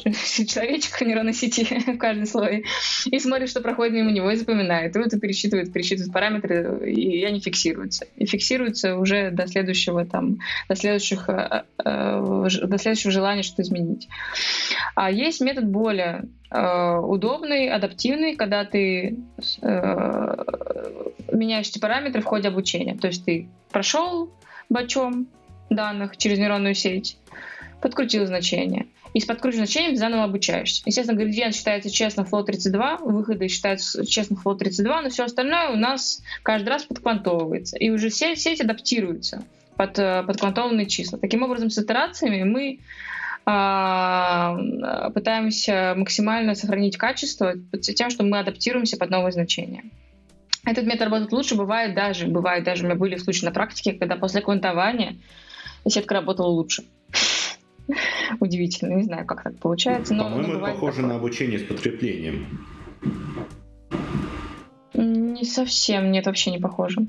человечек нейронной сети в каждом слое и смотрит, что проходит мимо него и запоминает. И вот и пересчитывает, пересчитывает параметры, и они фиксируются. И фиксируются уже до следующего там, до следующих, э, э, до следующего желания что-то изменить. А есть метод более э, удобный, адаптивный, когда ты меняешь эти параметры в ходе обучения. То есть ты прошел бачом данных через нейронную сеть, подкрутил значение и с подкрученным значением заново обучаешься. Естественно, градиент считается честно flow 32, выходы считаются честно flow 32, но все остальное у нас каждый раз подквантовывается. И уже сеть, сеть адаптируется под, э, под квантованные числа. Таким образом, с итерациями мы а, пытаемся максимально сохранить качество тем, что мы адаптируемся под новые значения. Этот метод работает лучше, бывает даже, бывает даже, у меня были случаи на практике, когда после квантования сетка работала лучше. Удивительно, не знаю, как так получается. Но, По-моему, это похоже такое. на обучение с подкреплением. Не совсем, нет, вообще не похоже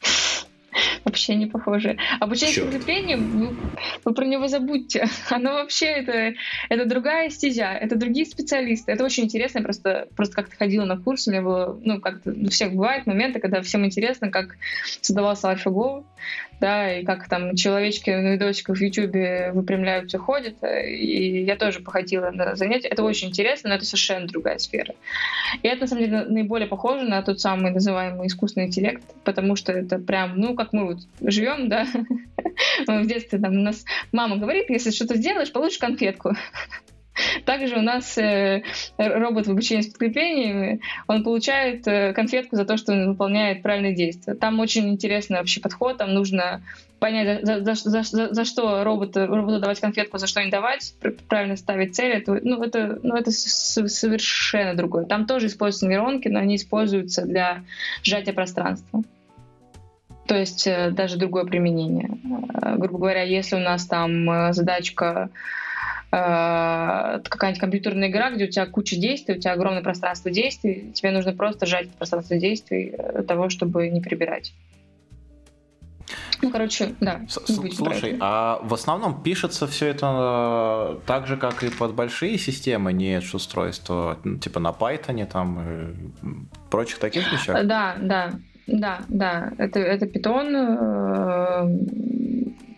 вообще не похоже. Обучение Черт. подкреплением, вы, вы про него забудьте. Оно вообще это, это другая стезя, это другие специалисты. Это очень интересно. Я просто, просто как-то ходила на курс, у меня было, ну, как-то у всех бывает моменты, когда всем интересно, как создавался AlphaGo, да, и как там человечки на видосиках в Ютубе выпрямляются, ходят. И я тоже походила на занятия. Это очень интересно, но это совершенно другая сфера. И это, на самом деле, наиболее похоже на тот самый называемый искусственный интеллект, потому что это прям, ну, как мы вот живем, да, в детстве там у нас мама говорит, если что-то сделаешь, получишь конфетку. Также у нас э, робот в обучении с подкреплениями, он получает э, конфетку за то, что он выполняет правильные действия. Там очень интересный вообще подход, там нужно понять, за, за, за, за, за что роботу, роботу давать конфетку, за что не давать, правильно ставить цель. Это, ну, это, ну, это совершенно другое. Там тоже используются нейронки, но они используются для сжатия пространства. То есть э, даже другое применение. Грубо говоря, если у нас там задачка какая-нибудь компьютерная игра, где у тебя куча действий, у тебя огромное пространство действий, тебе нужно просто сжать пространство действий для того, чтобы не перебирать. Ну, короче, да. Слушай, а в основном пишется все это э, так же, как и под большие системы, не устройства, ну, типа на Python там и прочих таких вещах? Да, да, да, да. Это, это Python,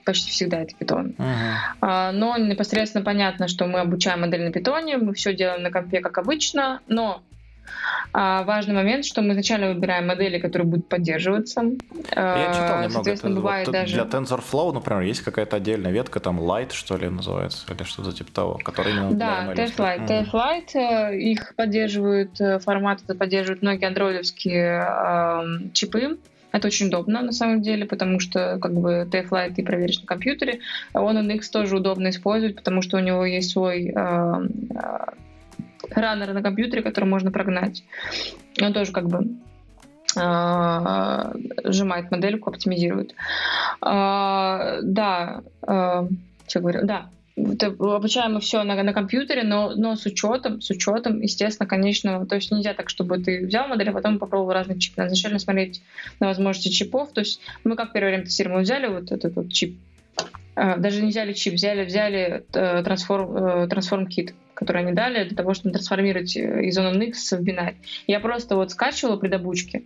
почти всегда это питон. Uh-huh. Но непосредственно понятно, что мы обучаем модель на питоне, мы все делаем на компе как обычно, но а, важный момент, что мы изначально выбираем модели, которые будут поддерживаться. Я читал немного. Это, бывает вот, даже... Для TensorFlow, например, есть какая-то отдельная ветка, там Light, что ли, называется, или что-то типа того, который именно Да, TF-Lite. TF-Lite, э, их поддерживают, э, формат это поддерживают многие андроидовские э, чипы. Это очень удобно на самом деле, потому что как бы TF-Lite ты проверишь на компьютере. Он NX тоже удобно использовать, потому что у него есть свой э, э, раннер на компьютере, который можно прогнать. Он тоже как бы э, сжимает модельку, оптимизирует. Да, э, что говорю? Да, обучаем мы все на, на компьютере, но, но с учетом, с учетом, естественно, конечно, то есть нельзя так, чтобы ты взял модель, а потом попробовал разные чипы. Надо изначально смотреть на возможности чипов. То есть мы как первое время тестируем, мы взяли вот этот вот чип, а, даже не взяли чип, взяли, взяли э, трансформ, э, трансформ кит, который они дали для того, чтобы трансформировать э, из ONNX в бинарь. Я просто вот скачивала при добучке,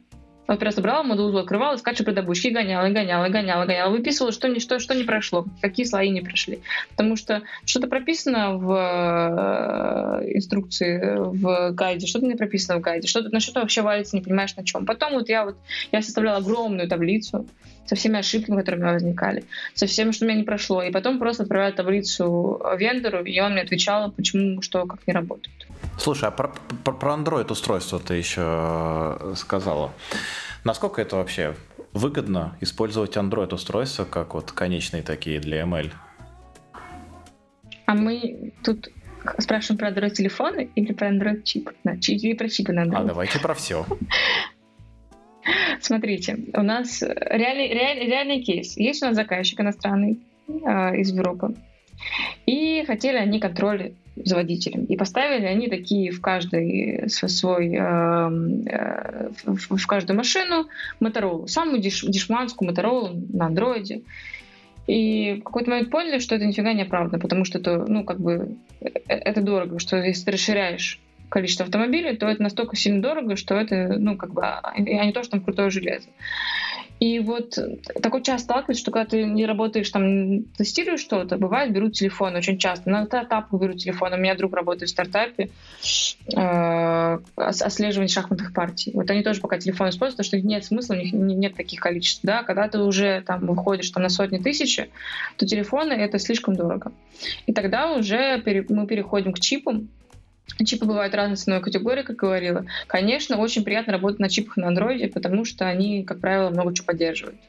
вот просто брала модулу, открывала, скачивала предобучки, гоняла, гоняла, гоняла, гоняла, выписывала, что, не, что, что не прошло, какие слои не прошли. Потому что что-то прописано в э, инструкции, в гайде, что-то не прописано в гайде, что-то, на что-то вообще валится, не понимаешь на чем. Потом вот я вот, я составляла огромную таблицу со всеми ошибками, которые у меня возникали, со всем, что у меня не прошло. И потом просто отправляла таблицу вендору, и он мне отвечал, почему, что, как не работает. Слушай, а про, про, про Android устройство ты еще э, сказала. Насколько это вообще выгодно использовать Android устройства как вот конечные такие для ML? А мы тут спрашиваем про Android телефоны или про Android чип? Или про чипы на Android? А давайте про все. Смотрите, у нас реальный, реальный, реальный кейс. Есть у нас заказчик иностранный э, из Европы. И хотели они контроль за водителем. И поставили они такие в каждый свой, эм, э, в, каждую машину Моторолу. Самую деш, дешманскую Моторолу на андроиде. И в какой-то момент поняли, что это нифига не оправдано, потому что это, ну, как бы, э, это дорого, что если ты расширяешь количество автомобилей, то это настолько сильно дорого, что это, ну, как бы, а не то, что там крутое железо. И вот такой часто сталкивается, что когда ты не работаешь, там, тестируешь что-то, бывает, берут телефон очень часто. На этапах берут телефон. У меня друг работает в стартапе, э, отслеживание шахматных партий. Вот они тоже пока телефон используют, потому что нет смысла, у них нет таких количеств. Да? Когда ты уже там выходишь там, на сотни тысяч, то телефоны — это слишком дорого. И тогда уже мы переходим к чипам, Чипы бывают разной ценовой категории, как говорила. Конечно, очень приятно работать на чипах на андроиде, потому что они, как правило, много чего поддерживают.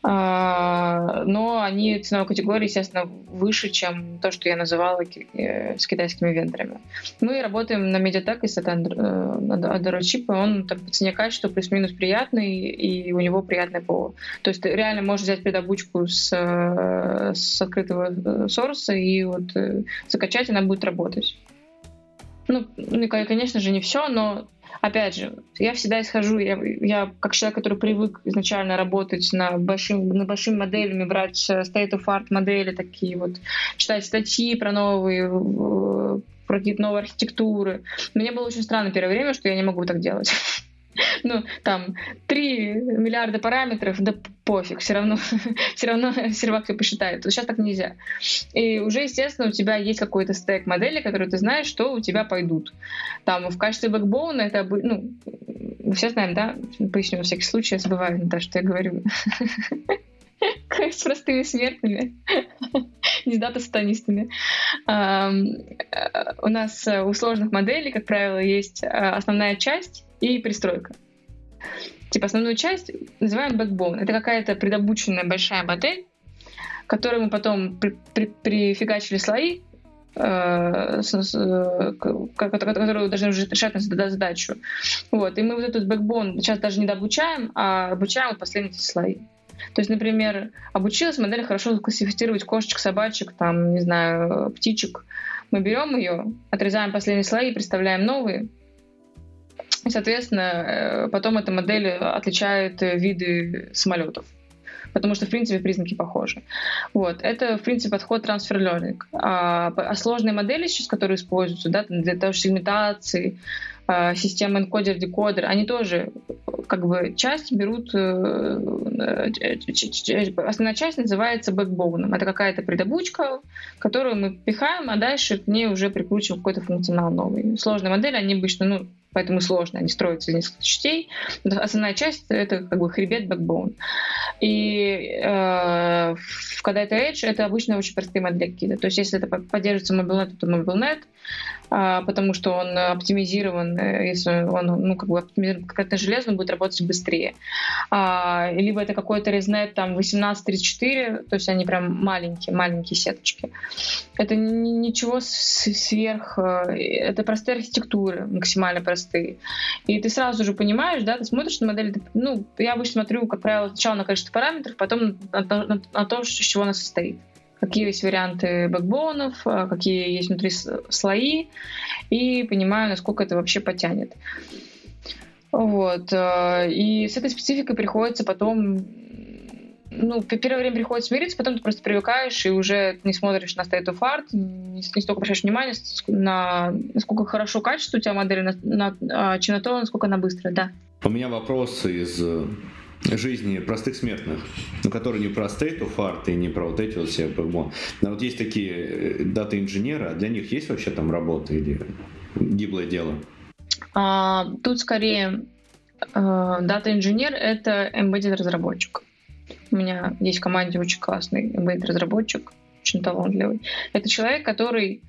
А, но они ценовой категории, естественно, выше, чем то, что я называла э, с китайскими вендорами. Мы работаем на Mediatek, если это Android чип, и он там, по цене качества плюс-минус приятный, и у него приятное ПО. То есть реально можешь взять предобучку с, э, с открытого сорса и вот закачать, она будет работать. Ну, ну, конечно же, не все, но опять же, я всегда исхожу, я, я как человек, который привык изначально работать на большим, на большими моделями, брать э, state of art модели такие вот, читать статьи про новые, про какие-то новые архитектуры. Мне было очень странно первое время, что я не могу так делать. ну, там, 3 миллиарда параметров, да пофиг, все равно, все равно сервак все посчитает. Сейчас так нельзя. И уже, естественно, у тебя есть какой-то стек модели, которые ты знаешь, что у тебя пойдут. Там, в качестве бэкбоуна это, ну, все знаем, да? Поясню, на всякий случай, я забываю, да, что я говорю. с простыми смертными, не с дата-сатанистами. Э, у нас у сложных моделей, как правило, есть э, основная часть, и пристройка. Типа основную часть называем backbone. Это какая-то предобученная большая модель, которую мы потом при, при, прифигачили слои, э, которые должны решать на задачу. Вот. И мы вот этот backbone сейчас даже не дообучаем, а обучаем последние слои. То есть, например, обучилась модель хорошо классифицировать кошечек, собачек, там, не знаю, птичек. Мы берем ее, отрезаем последние слои, представляем новые, и, соответственно, э, потом эта модель отличает виды самолетов потому что, в принципе, признаки похожи. Вот. Это, в принципе, подход трансфер learning. А, а сложные модели сейчас, которые используются да, для того, же сегментации, а, системы энкодер-декодер, они тоже как бы часть берут, э, э, основная часть называется бэкбоуном. Это какая-то предобучка, которую мы пихаем, а дальше к ней уже прикручиваем какой-то функционал новый. Сложные модели, они обычно, ну, поэтому сложно, они строятся из нескольких частей. Основная часть — это как бы хребет, бэкбоун. И э, когда это Edge, это обычно очень простые модели. То есть если это поддерживается MobileNet, то MobileNet, а, потому что он оптимизирован, э, если он ну, как бы оптимизирован конкретно железо, будет работать быстрее. А, либо это какой-то ResNet там 1834, то есть они прям маленькие, маленькие сеточки. Это ничего сверх, э, это простые архитектуры, максимально простые. И ты сразу же понимаешь, да, ты смотришь на модель, ты, ну, я обычно смотрю, как правило, сначала на количество параметров, потом на, на, на, на то, из чего она состоит какие есть варианты бэкбоунов, а, какие есть внутри слои, и понимаю, насколько это вообще потянет. Вот. А, и с этой спецификой приходится потом ну, первое время приходится смириться, потом ты просто привыкаешь и уже не смотришь на state of art, не, не столько обращаешь внимание на насколько хорошо качество у тебя модели, на, на, а, чем на то, насколько она быстрая, да. У меня вопрос из жизни простых смертных, ну, которые не про state of art и не про вот эти вот все Но вот есть такие э, дата-инженеры, а для них есть вообще там работа или гиблое дело? А, тут скорее дата-инженер — это embedded разработчик. У меня есть в команде очень классный embedded разработчик, очень талантливый. Это человек, который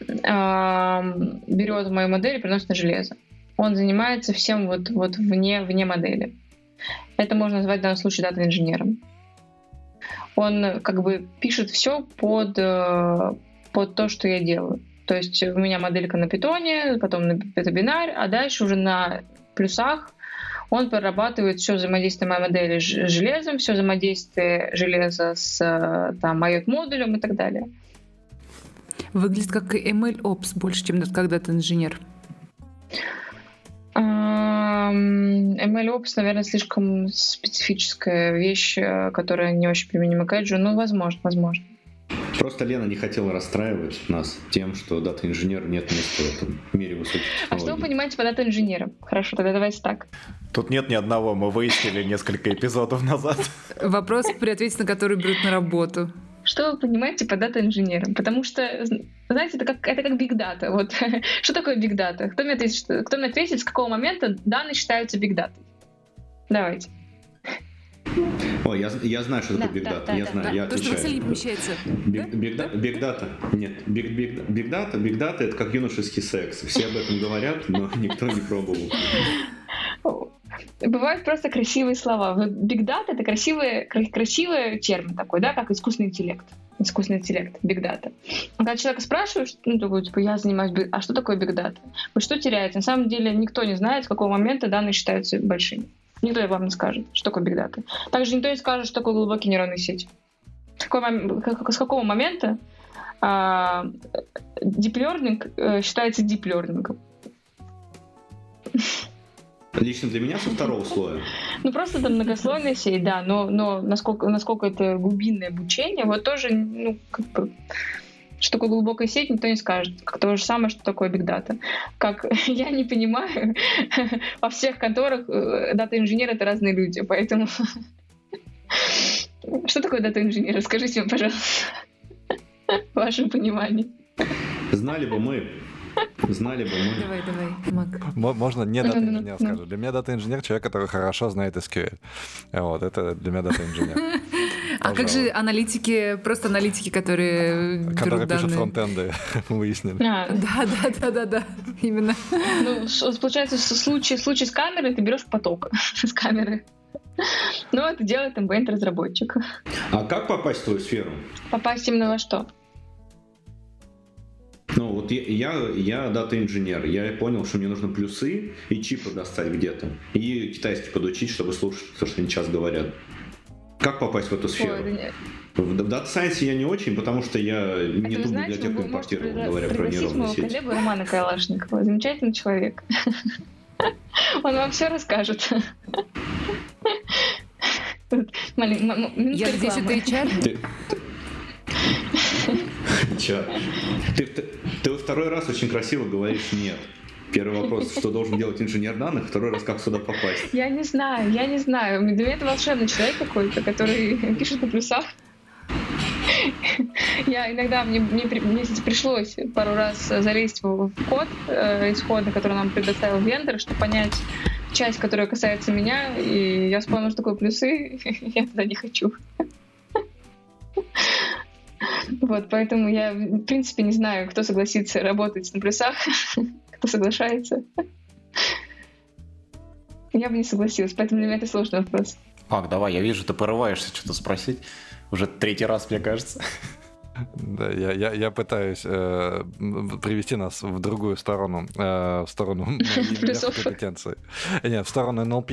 берет мою модель и приносит на железо. Он занимается всем вот, вот вне, вне модели. Это можно назвать в данном случае дата-инженером. Он как бы пишет все под, э, под то, что я делаю. То есть у меня моделька на питоне, потом на это бинарь, а дальше уже на плюсах он прорабатывает все взаимодействие моей модели с железом, все взаимодействие железа с э, там, модулем и так далее. Выглядит как ML Ops больше, чем когда-то инженер. MLOps, наверное, слишком специфическая вещь, э, которая не очень применима к Edge, но возможно, возможно. Просто Лена не хотела расстраивать нас тем, что дата-инженер нет места в этом мире высоких технологий. А что вы понимаете по дата-инженерам? Хорошо, тогда давайте так. Тут нет ни одного, мы выяснили несколько эпизодов назад. Вопрос, при ответе на который берут на работу что вы понимаете под дата-инженером? Потому что, знаете, это как, это как big data. Вот. что такое big data? Кто мне, ответит, кто мне ответит, с какого момента данные считаются big data? Давайте. О, я, я знаю, что такое да, big data. Да, я да, знаю, да. я То, отвечаю. что в не помещается. Big, big, да? big data. Нет, big, big, big data. Big data это как юношеский секс. Все об этом говорят, но никто не пробовал. бывают просто красивые слова. Data — это красивый, красивый термин такой, да, как искусственный интеллект. Искусственный интеллект, big data. Когда человека спрашиваешь, ну, такой, типа, я занимаюсь big... А что такое big data? Вот что теряется? На самом деле никто не знает, с какого момента данные считаются большими. Никто вам не скажет, что такое data. Также никто не скажет, что такое глубокие нейронные сети. С какого, с какого момента а, deep learning э, считается deep learning? Лично для меня со второго слоя. Ну, просто это многослойная сеть, да, но, но насколько, насколько это глубинное обучение, вот тоже, ну, как бы, что такое глубокая сеть, никто не скажет. Как то же самое, что такое Big Data. Как я не понимаю, во всех конторах э, дата-инженеры — это разные люди, поэтому... Что такое дата-инженер? Расскажите мне, пожалуйста, в вашем понимании. Знали бы мы, Знали бы мы. Давай, давай, Мак. Можно не дата-инженер скажу. Для меня дата-инженер человек, который хорошо знает SQL. Вот, это для меня дата-инженер. А как же аналитики, просто аналитики, которые Которые данные? пишут фронтенды, выяснили. А, Да, да, да, да, да, именно. ну, получается, в случае, в случае с камерой ты берешь поток с камеры. Ну, это делает эмбэнд-разработчик. А как попасть в твою сферу? Попасть именно во что? Ну, вот я, я, я data -инженер. Я понял, что мне нужно плюсы и чипы достать где-то. И китайский подучить, чтобы слушать то, что они сейчас говорят. Как попасть в эту сферу? Ой, В в data science -е я не очень, потому что я не Это знаете, библиотеку вы можете импортировал, говоря про моего сеть. коллегу Романа Калашникова. Замечательный человек. Он вам все расскажет. Я надеюсь, это. HR? Ты... Чё? Ты, ты, ты во второй раз очень красиво говоришь «нет». Первый вопрос, что должен делать инженер данных, второй раз, как сюда попасть. Я не знаю, я не знаю. Для это волшебный человек какой-то, который пишет на плюсах. Я иногда, мне, мне, мне пришлось пару раз залезть в код э, исходный, который нам предоставил вендор, чтобы понять часть, которая касается меня, и я вспомнила, что такое плюсы, я туда не хочу. Вот, поэтому я, в принципе, не знаю, кто согласится работать на плюсах, кто соглашается. Я бы не согласилась, поэтому для меня это сложный вопрос. Ак, давай, я вижу, ты порываешься что-то спросить. Уже третий раз, мне кажется. Да, я, я, я пытаюсь э, привести нас в другую сторону, э, в сторону компетенции. Нет, в сторону НЛП.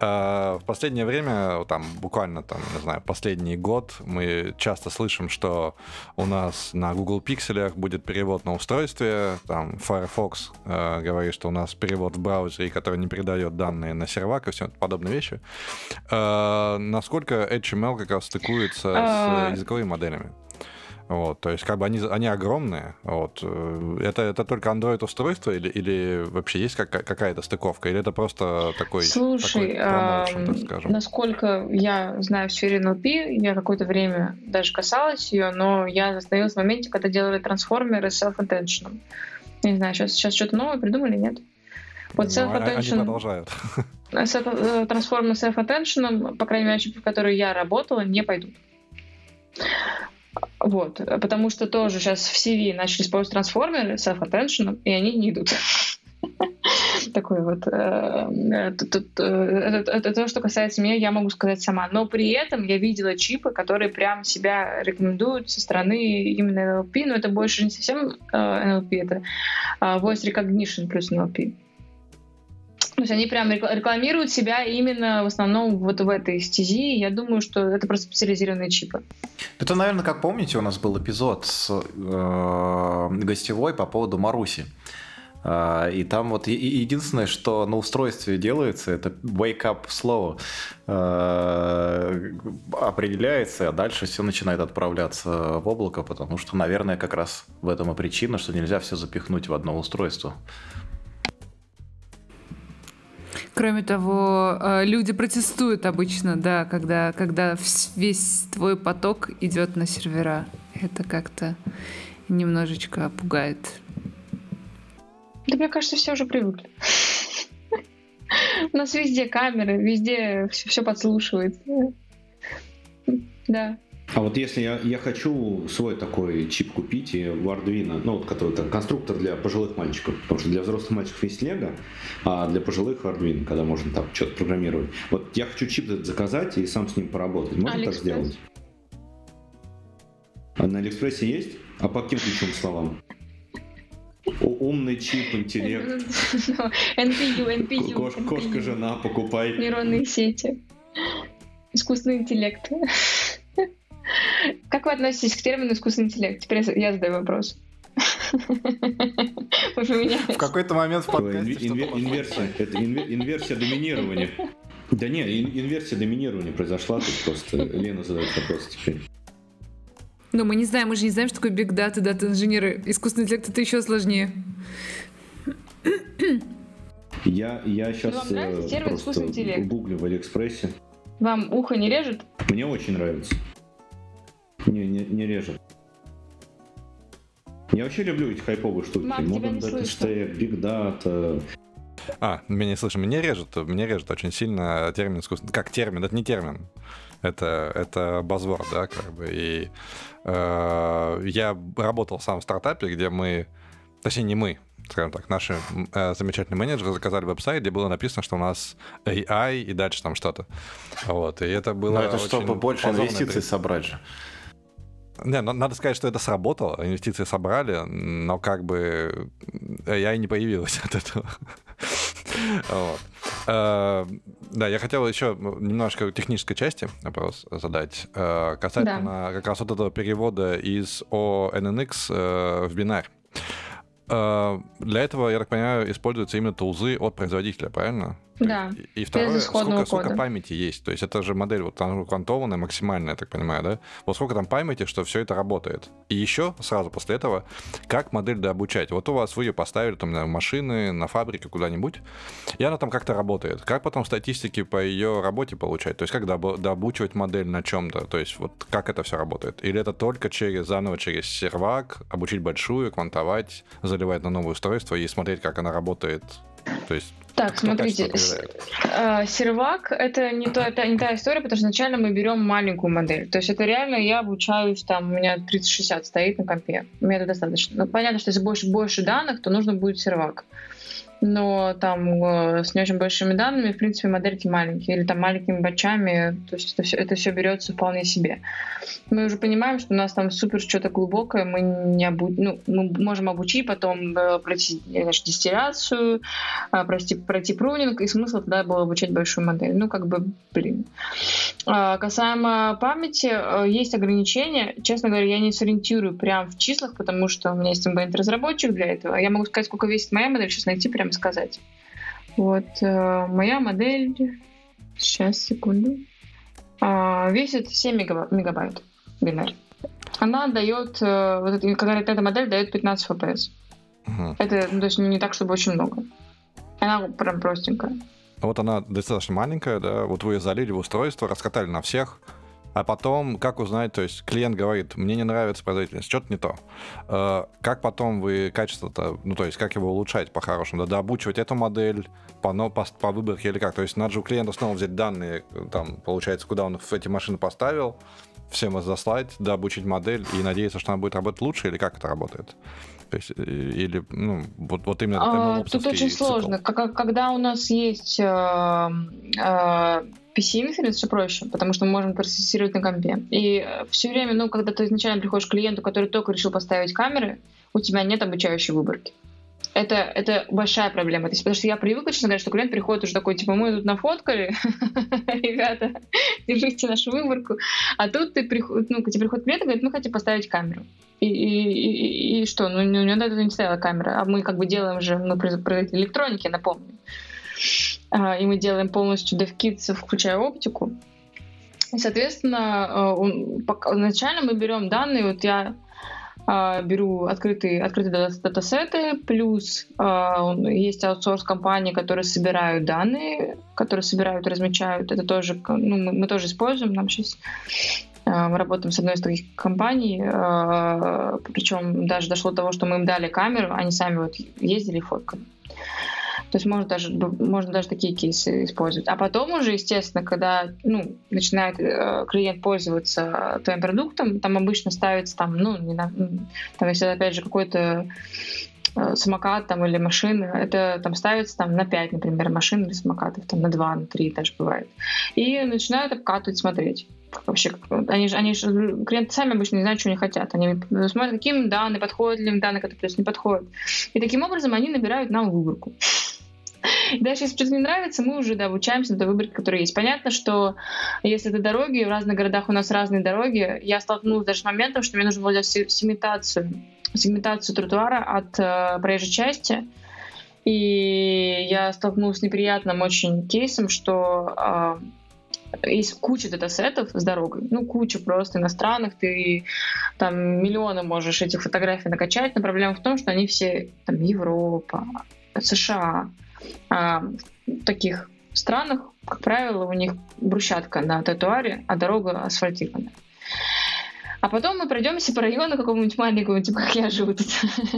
Э, в последнее время, там, буквально, там, не знаю, последний год мы часто слышим, что у нас на Google Пикселях будет перевод на устройстве, там, Firefox э, говорит, что у нас перевод в браузере, который не передает данные на сервак и все подобные вещи. Э, насколько HTML как раз стыкуется А. с языковыми моделями? Вот, то есть, как бы они, они огромные. Вот. э, Это, это только Android устройство или, или вообще есть какая- какая-то стыковка? Или это просто такой, Слушай, такой промоушен, так скажем? насколько я знаю в сфере NLP, я какое-то время даже касалась ее, но я остановилась в моменте, когда делали трансформеры с self-attention. Не знаю, сейчас, сейчас что-то новое придумали, нет? Вот Ну, а- они self-attention, продолжают. self- э, трансформеры с self-attention, по крайней мере, в которые я работала, не пойдут. Вот, потому что тоже сейчас в CV начали использовать трансформеры self-attention, и они не идут. Такой вот. э, э, э, Это то, что касается меня, я могу сказать сама. Но при этом я видела чипы, которые прям себя рекомендуют со стороны именно NLP, но это больше не совсем NLP, это Voice Recognition плюс NLP. То есть они прям рекла- рекламируют себя именно в основном вот в этой стези. Я думаю, что это просто специализированные чипы. Это, наверное, как помните, у нас был эпизод с э, гостевой по поводу Маруси. А, И там вот единственное, что на устройстве делается, это wake up слово э, определяется, а дальше все начинает отправляться в облако, потому что, наверное, как раз в этом и причина, что нельзя все запихнуть в одно устройство. Кроме того, э, люди протестуют обычно, да, когда, когда весь твой поток идет на сервера. Это как-то немножечко пугает. Да мне кажется, все уже привыкли. У нас везде камеры, везде все подслушивает. Да. А вот если я, я хочу свой такой чип купить и в Arduino, ну вот который там конструктор для пожилых мальчиков, потому что для взрослых мальчиков есть Lego, а для пожилых Arduino, когда можно там что-то программировать. Вот я хочу чип этот заказать и сам с ним поработать. Можно так сделать? А на Алиэкспрессе есть? А по каким ключевым словам? Умный чип, интеллект. NPU, NPU. Кошка, жена, покупай. Нейронные сети. Искусственный интеллект. Как вы относитесь к термину искусственный интеллект? Теперь я задаю вопрос. В какой-то момент в подкасте Инверсия. Это инверсия доминирования. Да нет, инверсия доминирования произошла, тут просто Лена задает вопрос теперь. Но мы не знаем, мы же не знаем, что такое big data, data инженеры. Искусственный интеллект это еще сложнее. Я, я сейчас ну, э, просто гуглю в Алиэкспрессе. Вам ухо не режет? Мне очень нравится. Не, не, не режет. Я вообще люблю эти хайповые штуки. Мак, Modern Data Stack, Big Data. А, меня не слышно. Мне режет, мне режет очень сильно термин искусственный. Как термин? Это не термин. Это, это базворд, да, как бы. И э, я работал сам в стартапе, где мы... Точнее, не мы, скажем так, наши э, замечательные менеджеры заказали веб-сайт, где было написано, что у нас AI и дальше там что-то. Вот, и это было Но это чтобы больше инвестиций собрать же. Не, надо сказать, что это сработало, инвестиции собрали, но как бы я и не появилась от этого. Вот. Э, да, я хотел еще немножко технической части вопрос задать. Э, касательно да. как раз вот этого перевода из ONNX э, в бинарь. Для этого, я так понимаю, используются именно тулзы от производителя, правильно? Да. И, и второе, сколько, сколько памяти есть. То есть это же модель вот квантованная, максимальная, я так понимаю, да? Вот сколько там памяти, что все это работает. И еще сразу после этого, как модель дообучать. Вот у вас вы ее поставили там на машины, на фабрике, куда-нибудь, и она там как-то работает. Как потом статистики по ее работе получать? То есть как дообучивать модель на чем-то? То есть вот как это все работает? Или это только через заново через сервак, обучить большую, квантовать, заливать на новое устройство и смотреть, как она работает то есть так, смотрите, э, сервак это не, то, это не та история, потому что изначально мы берем маленькую модель. То есть это реально я обучаюсь, там, у меня 3060 стоит на компе. Мне это достаточно. Но понятно, что если больше, больше данных, то нужно будет сервак но там э, с не очень большими данными, в принципе, модельки маленькие, или там маленькими батчами, то есть это все, это все берется вполне себе. Мы уже понимаем, что у нас там супер что-то глубокое, мы не обу... ну, мы можем обучить, потом э, пройти значит, дистилляцию, а, пройти, пройти прунинг, и смысл тогда было обучать большую модель. Ну, как бы, блин. А, касаемо памяти, э, есть ограничения. Честно говоря, я не сориентирую прям в числах, потому что у меня есть MBNet-разработчик для этого. Я могу сказать, сколько весит моя модель, сейчас найти прям сказать. Вот э, моя модель, сейчас, секунду, э, весит 7 мегабайт бинар. Она дает, э, вот эта, когда эта модель дает 15 FPS. Угу. Это, ну, то есть не так, чтобы очень много. Она прям простенькая. Вот она достаточно маленькая, да, вот вы ее залили в устройство, раскатали на всех, а потом, как узнать, то есть клиент говорит, мне не нравится производительность, что-то не то. Э, как потом вы качество-то, ну то есть как его улучшать по-хорошему, да, дообучивать эту модель по, но, по, по выборке или как? То есть надо же у клиента снова взять данные, там, получается, куда он эти машины поставил, всем заслать, дообучить модель и надеяться, что она будет работать лучше, или как это работает? То есть, э, или, ну, вот, вот именно а, Тут очень цикл. сложно. Когда у нас есть э, э, PC-инференс все проще, потому что мы можем процессировать на компе. И э, все время, ну, когда ты изначально приходишь к клиенту, который только решил поставить камеры, у тебя нет обучающей выборки. Это, это большая проблема. То есть, потому что я привыкла, честно говоря, что клиент приходит уже такой, типа, мы тут нафоткали, ребята, держите нашу выборку. А тут ты приход, ну, тебе приходит клиент и говорит, мы хотим поставить камеру. И, и, и, и что? Ну, у него до этого не стояла камера. А мы как бы делаем же, мы производитель электроники, напомню. А, и мы делаем полностью DevKits, включая оптику. И, соответственно, э, изначально мы берем данные, вот я беру открытые, открытые датасеты, плюс а, есть аутсорс-компании, которые собирают данные, которые собирают и размечают. Это тоже, ну, мы, мы тоже используем, нам сейчас мы работаем с одной из таких компаний, причем даже дошло до того, что мы им дали камеру, они сами вот ездили и фоткали. То есть можно даже, можно даже такие кейсы использовать. А потом уже, естественно, когда ну, начинает э, клиент пользоваться твоим продуктом, там обычно ставится там, ну, не на, там, если опять же какой-то э, самокат там, или машины, это там ставится там на 5, например, машин или самокатов, там на 2, на 3 даже бывает. И начинают обкатывать, смотреть вообще, они же, они же, клиенты сами обычно не знают, что они хотят. Они смотрят, какие им данные, подходят ли им данные, которые не подходят. И таким образом они набирают нам выборку. Дальше, если что-то не нравится, мы уже да, обучаемся на той выборке, которая есть. Понятно, что если это дороги, в разных городах у нас разные дороги, я столкнулась даже с моментом, что мне нужно было делать сегментацию, сегментацию тротуара от э, проезжей части. И я столкнулась с неприятным очень кейсом, что э, есть куча датасетов с дорогой, ну, куча просто иностранных, ты там миллионы можешь этих фотографий накачать, но проблема в том, что они все там Европа, США, а, таких странах, как правило, у них брусчатка на тротуаре, а дорога асфальтированная. А потом мы пройдемся по району какому-нибудь маленькому, типа как я живу тут,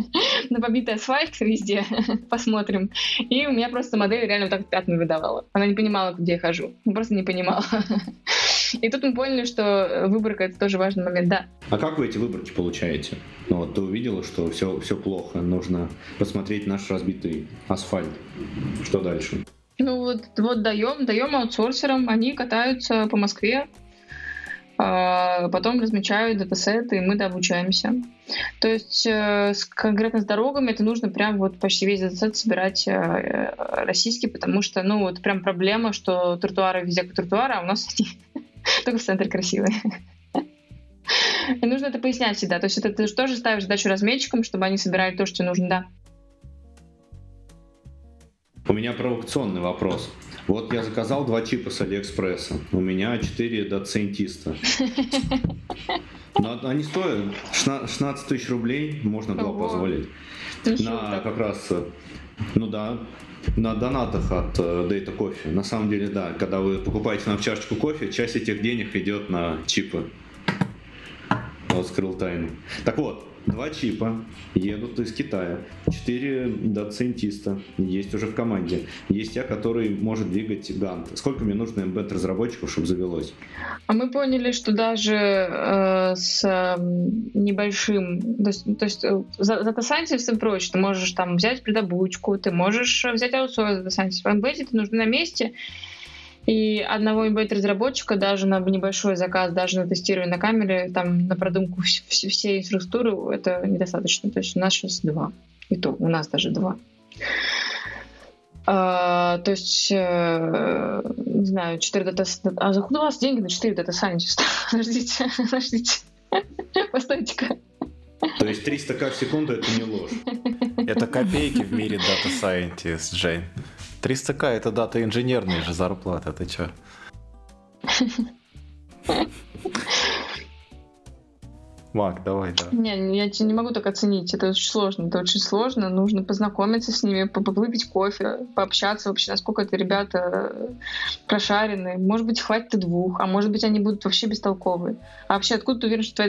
на побитый асфальт везде, посмотрим. И у меня просто модель реально так пятна выдавала. Она не понимала, где я хожу. Просто не понимала. И тут мы поняли, что выборка это тоже важный момент, да. А как вы эти выборки получаете? Ну вот ты увидела, что все, все плохо, нужно посмотреть наш разбитый асфальт. Что дальше? Ну вот, вот даем, даем аутсорсерам, они катаются по Москве, а, потом размечают датасеты, и мы дообучаемся. То есть э, конкретно с дорогами это нужно прям вот почти весь датасет собирать э, российский, потому что, ну, вот прям проблема, что тротуары везде как тротуары, а у нас они только в центре красивые. И нужно это пояснять всегда. То есть это ты тоже ставишь задачу разметчикам, чтобы они собирали то, что тебе нужно, да. У меня провокационный вопрос. Вот я заказал два чипа с Алиэкспресса. У меня 4 доцентиста. Но они стоят 16 тысяч рублей, можно два позволить. На как раз, ну да, на донатах от э, Data Coffee. На самом деле, да, когда вы покупаете нам чашечку кофе, часть этих денег идет на чипы. Вот скрыл тайну. Так вот, Два чипа едут из Китая. Четыре доцентиста есть уже в команде. Есть я, который может двигать гант. Сколько мне нужно embed разработчиков, чтобы завелось? А мы поняли, что даже э, с э, небольшим, то есть, то есть э, за и прочее, ты можешь там взять предобучку, ты можешь взять аутсорс Scientist. В Embedded ты нужно на месте, и одного embedded-разработчика даже на небольшой заказ, даже на тестирование на камере, там на продумку всей инфраструктуры, это недостаточно. То есть у нас сейчас два. И то, у нас даже два. А, то есть, э, не знаю, 4 data... А закуда у вас деньги на 4 data scientist -а? Подождите, подождите. Постойте-ка. То есть 300 к в секунду это не ложь. Это копейки в мире data scientist, Джейн. 300к это data инженерная же зарплата, ты чё? Мак, давай, да. Не, я тебе не могу так оценить. Это очень сложно. Это очень сложно. Нужно познакомиться с ними, выпить кофе, пообщаться вообще, насколько это ребята прошаренные. Может быть, хватит и двух, а может быть, они будут вообще бестолковые. А вообще, откуда ты уверен, что твои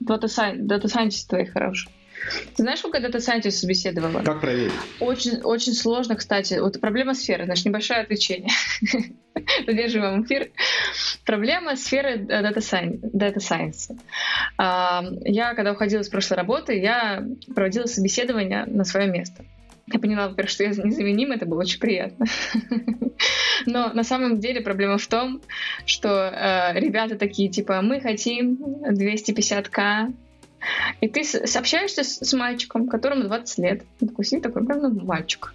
дата-сайентисты твои хорошие? Ты знаешь, сколько Data Scientist собеседовала? Как проверить? Очень, очень сложно, кстати. Вот проблема сферы, значит, небольшое отвлечение. Задерживаем эфир. Проблема сферы Data Science. Data science. Я, когда уходила с прошлой работы, я проводила собеседование на свое место. Я поняла, во-первых, что я незаменим, это было очень приятно. Но на самом деле проблема в том, что э, ребята такие, типа, мы хотим 250к и ты общаешься с, с мальчиком, которому 20 лет. Он такой сидит, такой, прям ну, мальчик.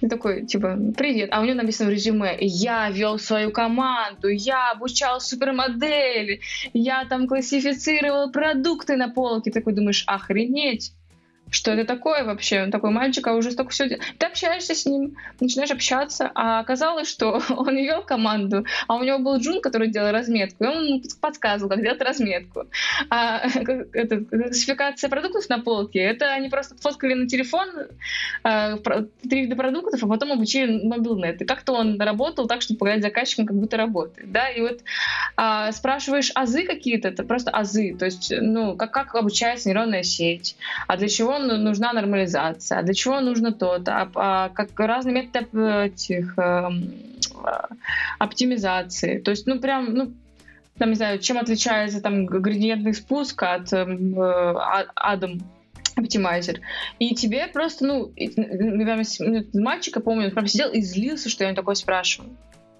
Ты такой, типа, привет. А у него написано в резюме, я вел свою команду, я обучал супермодели, я там классифицировал продукты на полке. Ты такой думаешь, охренеть что это такое вообще? Он такой мальчик, а уже столько все... Ты общаешься с ним, начинаешь общаться, а оказалось, что он вел команду, а у него был Джун, который делал разметку, и он подсказывал, как делать разметку. А это, классификация продуктов на полке, это они просто фоткали на телефон э, три вида продуктов, а потом обучили мобилнет. И как-то он работал так, чтобы показать заказчикам, как будто работает. Да? И вот а, спрашиваешь азы какие-то, это просто азы, то есть, ну, как, как обучается нейронная сеть, а для чего чего нужна нормализация, а для чего нужно то-то, а, а как разные методы этих э, оптимизации. То есть, ну, прям, ну, там, не знаю, чем отличается там градиентный спуск от э, Адам оптимайзер. И тебе просто, ну, прямо, мальчика, помню, он прям сидел и злился, что я ему такое спрашиваю.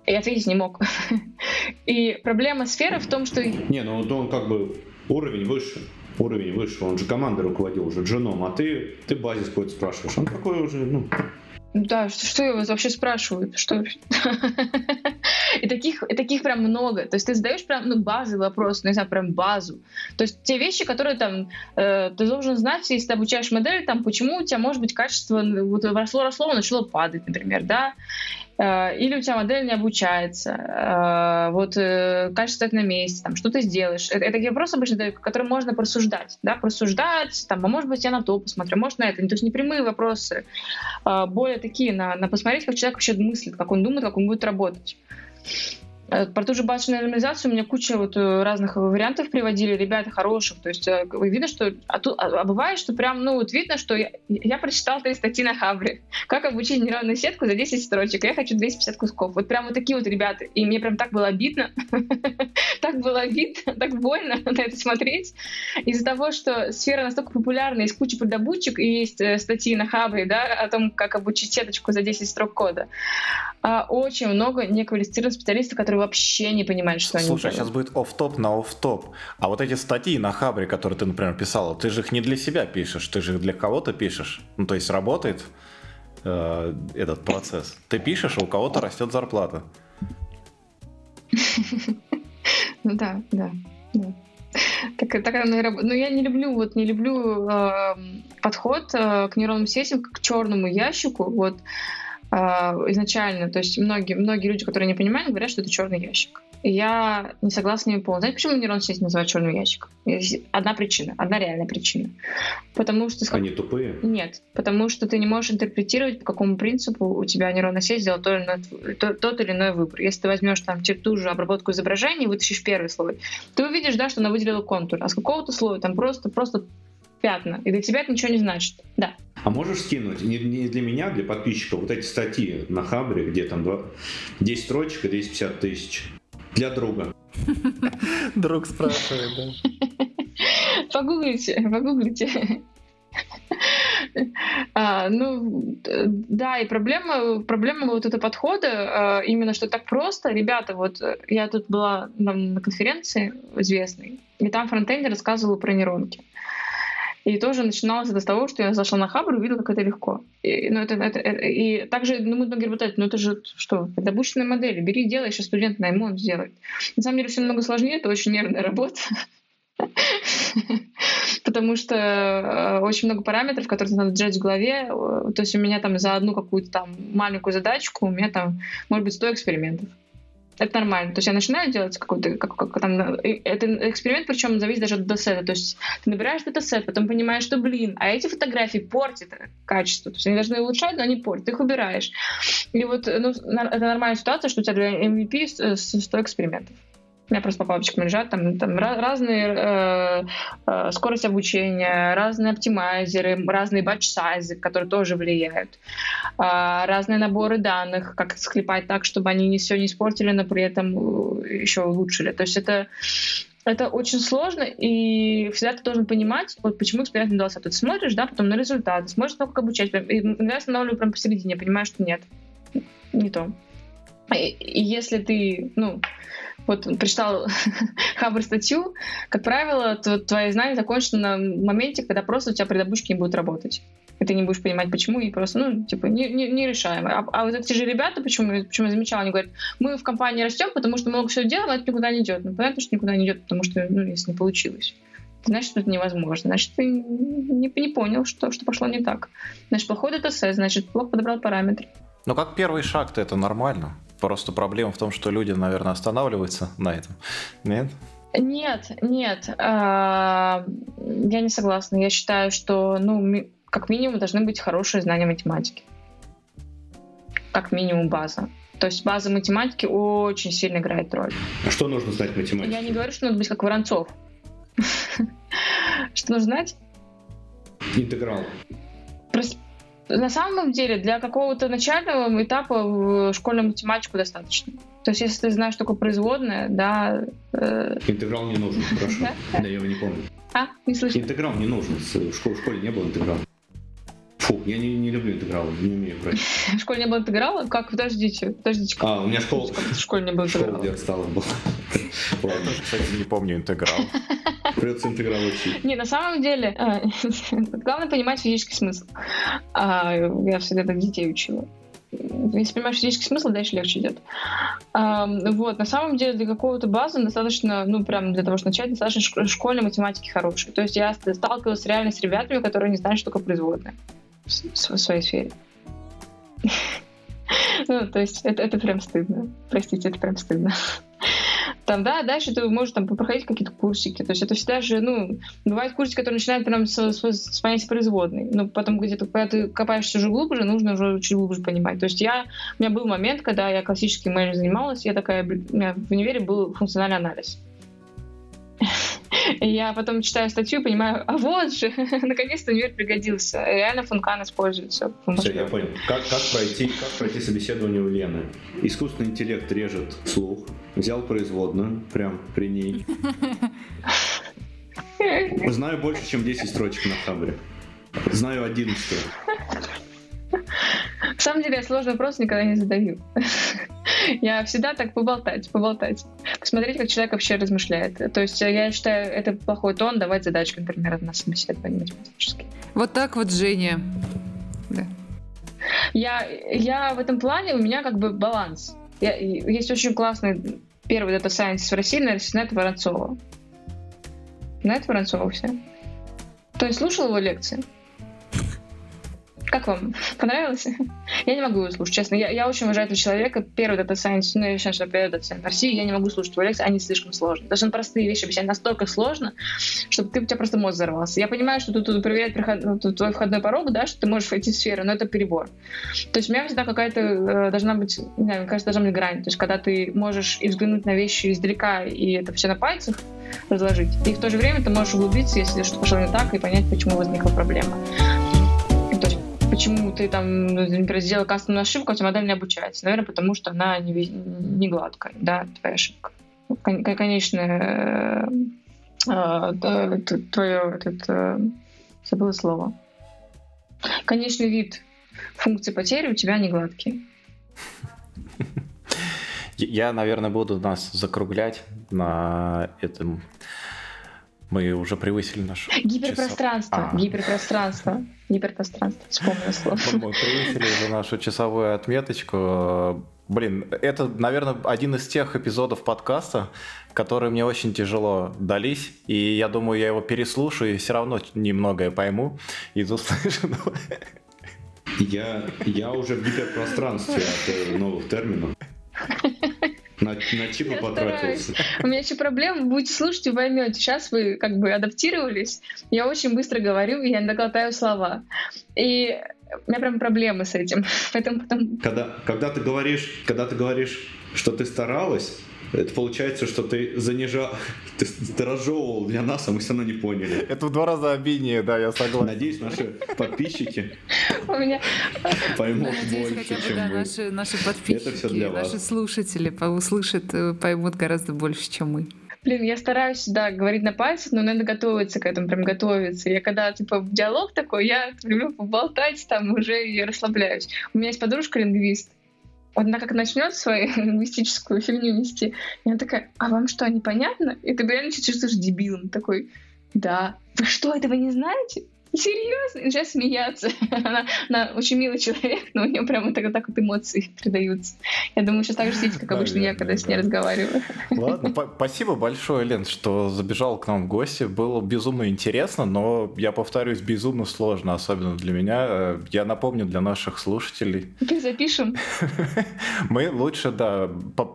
И ответить не мог. И проблема сферы в том, что... Не, ну он как бы уровень выше. Уровень выше. Он же командой руководил уже дженом, а ты, ты базис какой-то спрашиваешь. Он такой уже, ну, да, что, что я вас вообще спрашиваю? Что? и таких, и таких прям много. То есть ты задаешь прям ну, базовый вопрос, ну, не знаю, прям базу. То есть те вещи, которые там э, ты должен знать, если ты обучаешь модель, там, почему у тебя может быть качество вот росло-росло, начало падать, например, да, или у тебя модель не обучается, э, вот э, качество стоит на месте, там, что ты сделаешь. Это, это вопросы обычно, которые можно просуждать, да, просуждать, там, а может быть, я на то посмотрю, может, на это. То есть не прямые вопросы, более такие, на, на посмотреть, как человек вообще мыслит, как он думает, как он будет работать. Э, про ту же базовую нормализацию у меня куча вот э, разных вариантов приводили, ребята хороших. То есть э, видно, что... А, тут, а, а бывает, что прям, ну вот видно, что я, я прочитала три статьи на Хабре. Как обучить нейронную сетку за 10 строчек. Я хочу 250 кусков. Вот прям вот такие вот ребята. И мне прям так было обидно. так было обидно, так больно на это смотреть. Из-за того, что сфера настолько популярна, есть куча предобучек, и есть статьи на Хабре, да, о том, как обучить сеточку за 10 строк кода. А очень много неквалифицированных специалистов, которые вообще не понимают, что Слушай, они сейчас будет оф топ на оф топ А вот эти статьи на Хабре, которые ты, например, писала, ты же их не для себя пишешь, ты же их для кого-то пишешь. Ну, то есть работает э, этот процесс. Ты пишешь, а у кого-то растет зарплата. Ну да, да, да. Так, так оно и работает. Но я не люблю, вот не люблю э, подход э, к нейронным сетям к черному ящику. Вот изначально. То есть многие, многие люди, которые не понимают, говорят, что это черный ящик. И я не согласна с ними полностью. Знаете, почему нейронную сеть называют черным ящиком? Есть одна причина, одна реальная причина. Потому что... Они тупые? Нет, потому что ты не можешь интерпретировать, по какому принципу у тебя нейронная сеть сделала тот или иной, тот, тот или иной выбор. Если ты возьмешь там ту же обработку изображения и вытащишь первый слой, ты увидишь, да, что она выделила контур, а с какого-то слоя там просто, просто пятна, и для тебя это ничего не значит. Да. А можешь скинуть, не, не для меня, для подписчиков, вот эти статьи на Хабре, где там 2, 10 строчек и 250 тысяч. Для друга. Друг спрашивает, да. Погуглите, погуглите. А, ну, да, и проблема, проблема вот этого подхода, а, именно что так просто. Ребята, вот я тут была на, на конференции известной, и там фронтендер рассказывал про нейронки. И тоже начиналось это с того, что я зашла на Хабр и увидела, как это легко. И, ну, это, это, это, и также ну, многие работают, ну это же что, это обученные модели, бери, делай, сейчас студент найму, он сделает. На самом деле все намного сложнее, это очень нервная работа. Потому что э, очень много параметров, которые надо держать в голове. То есть у меня там за одну какую-то там маленькую задачку у меня там может быть 100 экспериментов. Это нормально. То есть я начинаю делать какой-то, как, как, там, это эксперимент, причем зависит даже от датасета. То есть ты набираешь датасет, потом понимаешь, что, блин, а эти фотографии портят качество. То есть они должны улучшать, но они портят. Ты их убираешь. И вот ну, это нормальная ситуация, что у тебя для MVP 100 экспериментов. У меня просто по папочкам лежат, там, там разные э, э, скорость обучения, разные оптимайзеры, разные батч-сайзы, которые тоже влияют, э, разные наборы данных, как склепать так, чтобы они не все не испортили, но при этом э, еще улучшили. То есть это это очень сложно, и всегда ты должен понимать, вот почему эксперимент не удался. Ты смотришь, да, потом на результаты, смотришь, как обучать. И я останавливаю прям посередине, понимаю, что нет, не то. И, и если ты, ну, вот прочитал Хабр статью, как правило, то твои знания закончатся на моменте, когда просто у тебя предобучки не будут работать. И ты не будешь понимать, почему, и просто, ну, типа, не, не, не решаем. А, а вот эти же ребята, почему, почему я замечала, они говорят, мы в компании растем, потому что много всего делаем, а это никуда не идет. Ну, понятно, что никуда не идет, потому что, ну, если не получилось. Значит, это невозможно. Значит, ты не, не понял, что, что пошло не так. Значит, плохой датасет, значит, плохо подобрал параметры. Ну, как первый шаг-то это нормально. Просто проблема в том, что люди, наверное, останавливаются на этом. Нет? Нет, нет. А, я не согласна. Я считаю, что, ну, как минимум, должны быть хорошие знания математики. Как минимум база. То есть база математики очень сильно играет роль. А что нужно знать математике? Я не говорю, что надо быть как Воронцов. Что нужно знать? Интеграл. На самом деле для какого-то начального этапа в школьную математику достаточно. То есть, если ты знаешь, что такое производная, да... Э... Интеграл не нужен, хорошо. Да, я его не помню. А, не слышно. Интеграл не нужен. В школе не было интеграла. Фу, я не, не люблю интегралы, не умею брать. В школе не было интеграла? Как? Подождите, подождите. А, у меня школа... В школе не было интеграла? Школа, где отстала была. Ладно, кстати, не помню интеграл. Придется интеграл учить. Не, на самом деле, э, главное понимать физический смысл. А, я всегда так детей учила. Если понимаешь физический смысл, дальше легче идет. вот, на самом деле для какого-то базы достаточно, ну, прям для того, чтобы начать, достаточно школьной математики хорошей. То есть я сталкивалась реально с ребятами, которые не знают, что такое производная в своей сфере. Ну, то есть это, это прям стыдно. Простите, это прям стыдно. Там, да, дальше ты можешь там проходить какие-то курсики. То есть это всегда же, ну, бывают курсы, которые начинают прям с, с, с понятия производной. Но потом где-то, когда ты копаешься уже глубже, нужно уже чуть глубже понимать. То есть я, у меня был момент, когда я классический менеджер занималась, я такая, у меня в универе был функциональный анализ. И я потом читаю статью и понимаю, а вот же, наконец-то универ пригодился. Реально функан используется. Все, я понял. Как, как, пройти, как пройти собеседование у Лены? Искусственный интеллект режет слух, взял производную, прям при ней. Знаю больше, чем 10 строчек на хабре. Знаю 11. На самом деле я сложный вопрос никогда не задаю. Я всегда так поболтать, поболтать. Посмотреть, как человек вообще размышляет. То есть я считаю, это плохой тон давать задачку, например, на собеседование математически. Вот так вот, Женя. Да. Я, я в этом плане, у меня как бы баланс. Я, есть очень классный первый data scientist в России, наверное, Нет Воронцова. Нет Воронцова все? То есть слушал его лекции? Как вам? Понравилось? Я не могу слушать, честно. Я, я очень уважаю этого человека. Первый data science, ну, я считаю, что первый data science в России, я не могу слушать его лекции, они слишком сложные. Даже он простые вещи объясняет настолько сложно, чтобы ты, у тебя просто мозг взорвался. Я понимаю, что тут, тут проверяет приход, ну, тут твой входной порог, да, что ты можешь войти в сферу, но это перебор. То есть у меня всегда какая-то э, должна быть, не знаю, мне кажется, должна быть грань. То есть когда ты можешь и взглянуть на вещи издалека, и это все на пальцах разложить, и в то же время ты можешь углубиться, если что-то пошло не так, и понять, почему возникла проблема почему ты там, например, сделал кастомную ошибку, а у тебя модель не обучается. Наверное, потому что она не, не гладкая, да, твоя ошибка. Конечное э, твое, этот, э, забыла слово. Конечный вид функции потери у тебя не гладкий. Я, наверное, буду нас закруглять на этом мы уже превысили наш Гиперпространство. А. Гиперпространство. Гиперпространство. Вспомнил слово. Мы превысили уже нашу часовую отметочку. Блин, это, наверное, один из тех эпизодов подкаста, которые мне очень тяжело дались, и я думаю, я его переслушаю и все равно немногое пойму из услышанного. Я, я уже в гиперпространстве от э, новых терминов. На, на чипы потратился. У меня еще проблема, будете слушать и поймете. Сейчас вы как бы адаптировались. Я очень быстро говорю, я иногда глотаю слова. И у меня прям проблемы с этим. Поэтому потом... Когда, когда ты говоришь, когда ты говоришь, что ты старалась, это получается, что ты занижал, ты, ты разжевывал для нас, а мы все равно не поняли. Это в два раза обиднее, да, я согласен. Надеюсь, наши подписчики поймут больше, чем мы. Наши, наши подписчики, наши слушатели услышат, э, поймут гораздо больше, чем мы. Блин, я стараюсь, да, говорить на пальцах, но надо готовиться к этому, прям готовиться. Я когда, типа, в диалог такой, я люблю поболтать там уже и расслабляюсь. У меня есть подружка-лингвист, она как начнет свою лингвистическую фигню нести, и она такая, а вам что, непонятно? И ты реально чувствуешь дебилом такой, да. Вы что, этого не знаете? Серьезно? Начинает смеяться. она, она очень милый человек, но у нее прямо так, так вот эмоции передаются. Я думаю, сейчас так же сидите, как обычно я, когда с ней разговариваю. Ладно, спасибо большое, Лен, что забежал к нам в гости. Было безумно интересно, но, я повторюсь, безумно сложно, особенно для меня. Э, я напомню для наших слушателей. Запишем. Мы лучше, да,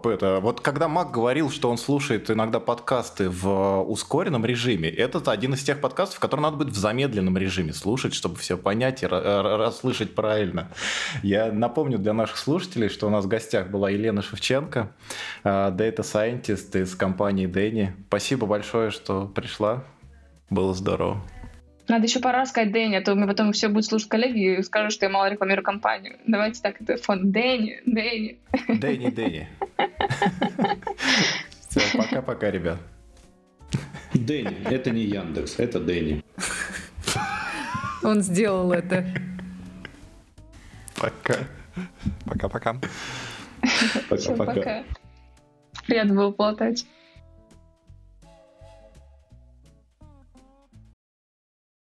это, вот когда Мак говорил, что он слушает иногда подкасты в ускоренном режиме, это один из тех подкастов, который надо быть в замедленном режиме режиме слушать, чтобы все понять и расслышать правильно. Я напомню для наших слушателей, что у нас в гостях была Елена Шевченко, Data Scientist из компании Дэнни. Спасибо большое, что пришла. Было здорово. Надо еще пора сказать Дэнни, а то мне потом все будут слушать коллеги и скажут, что я мало рекламирую компанию. Давайте так, это фон Дэнни, Дэнни. Дэнни, Дэнни. Все, пока-пока, ребят. Дэнни, это не Яндекс, это Дэнни. Он сделал это. Пока. Пока-пока. Пока-пока. пока. Приятно было болтать.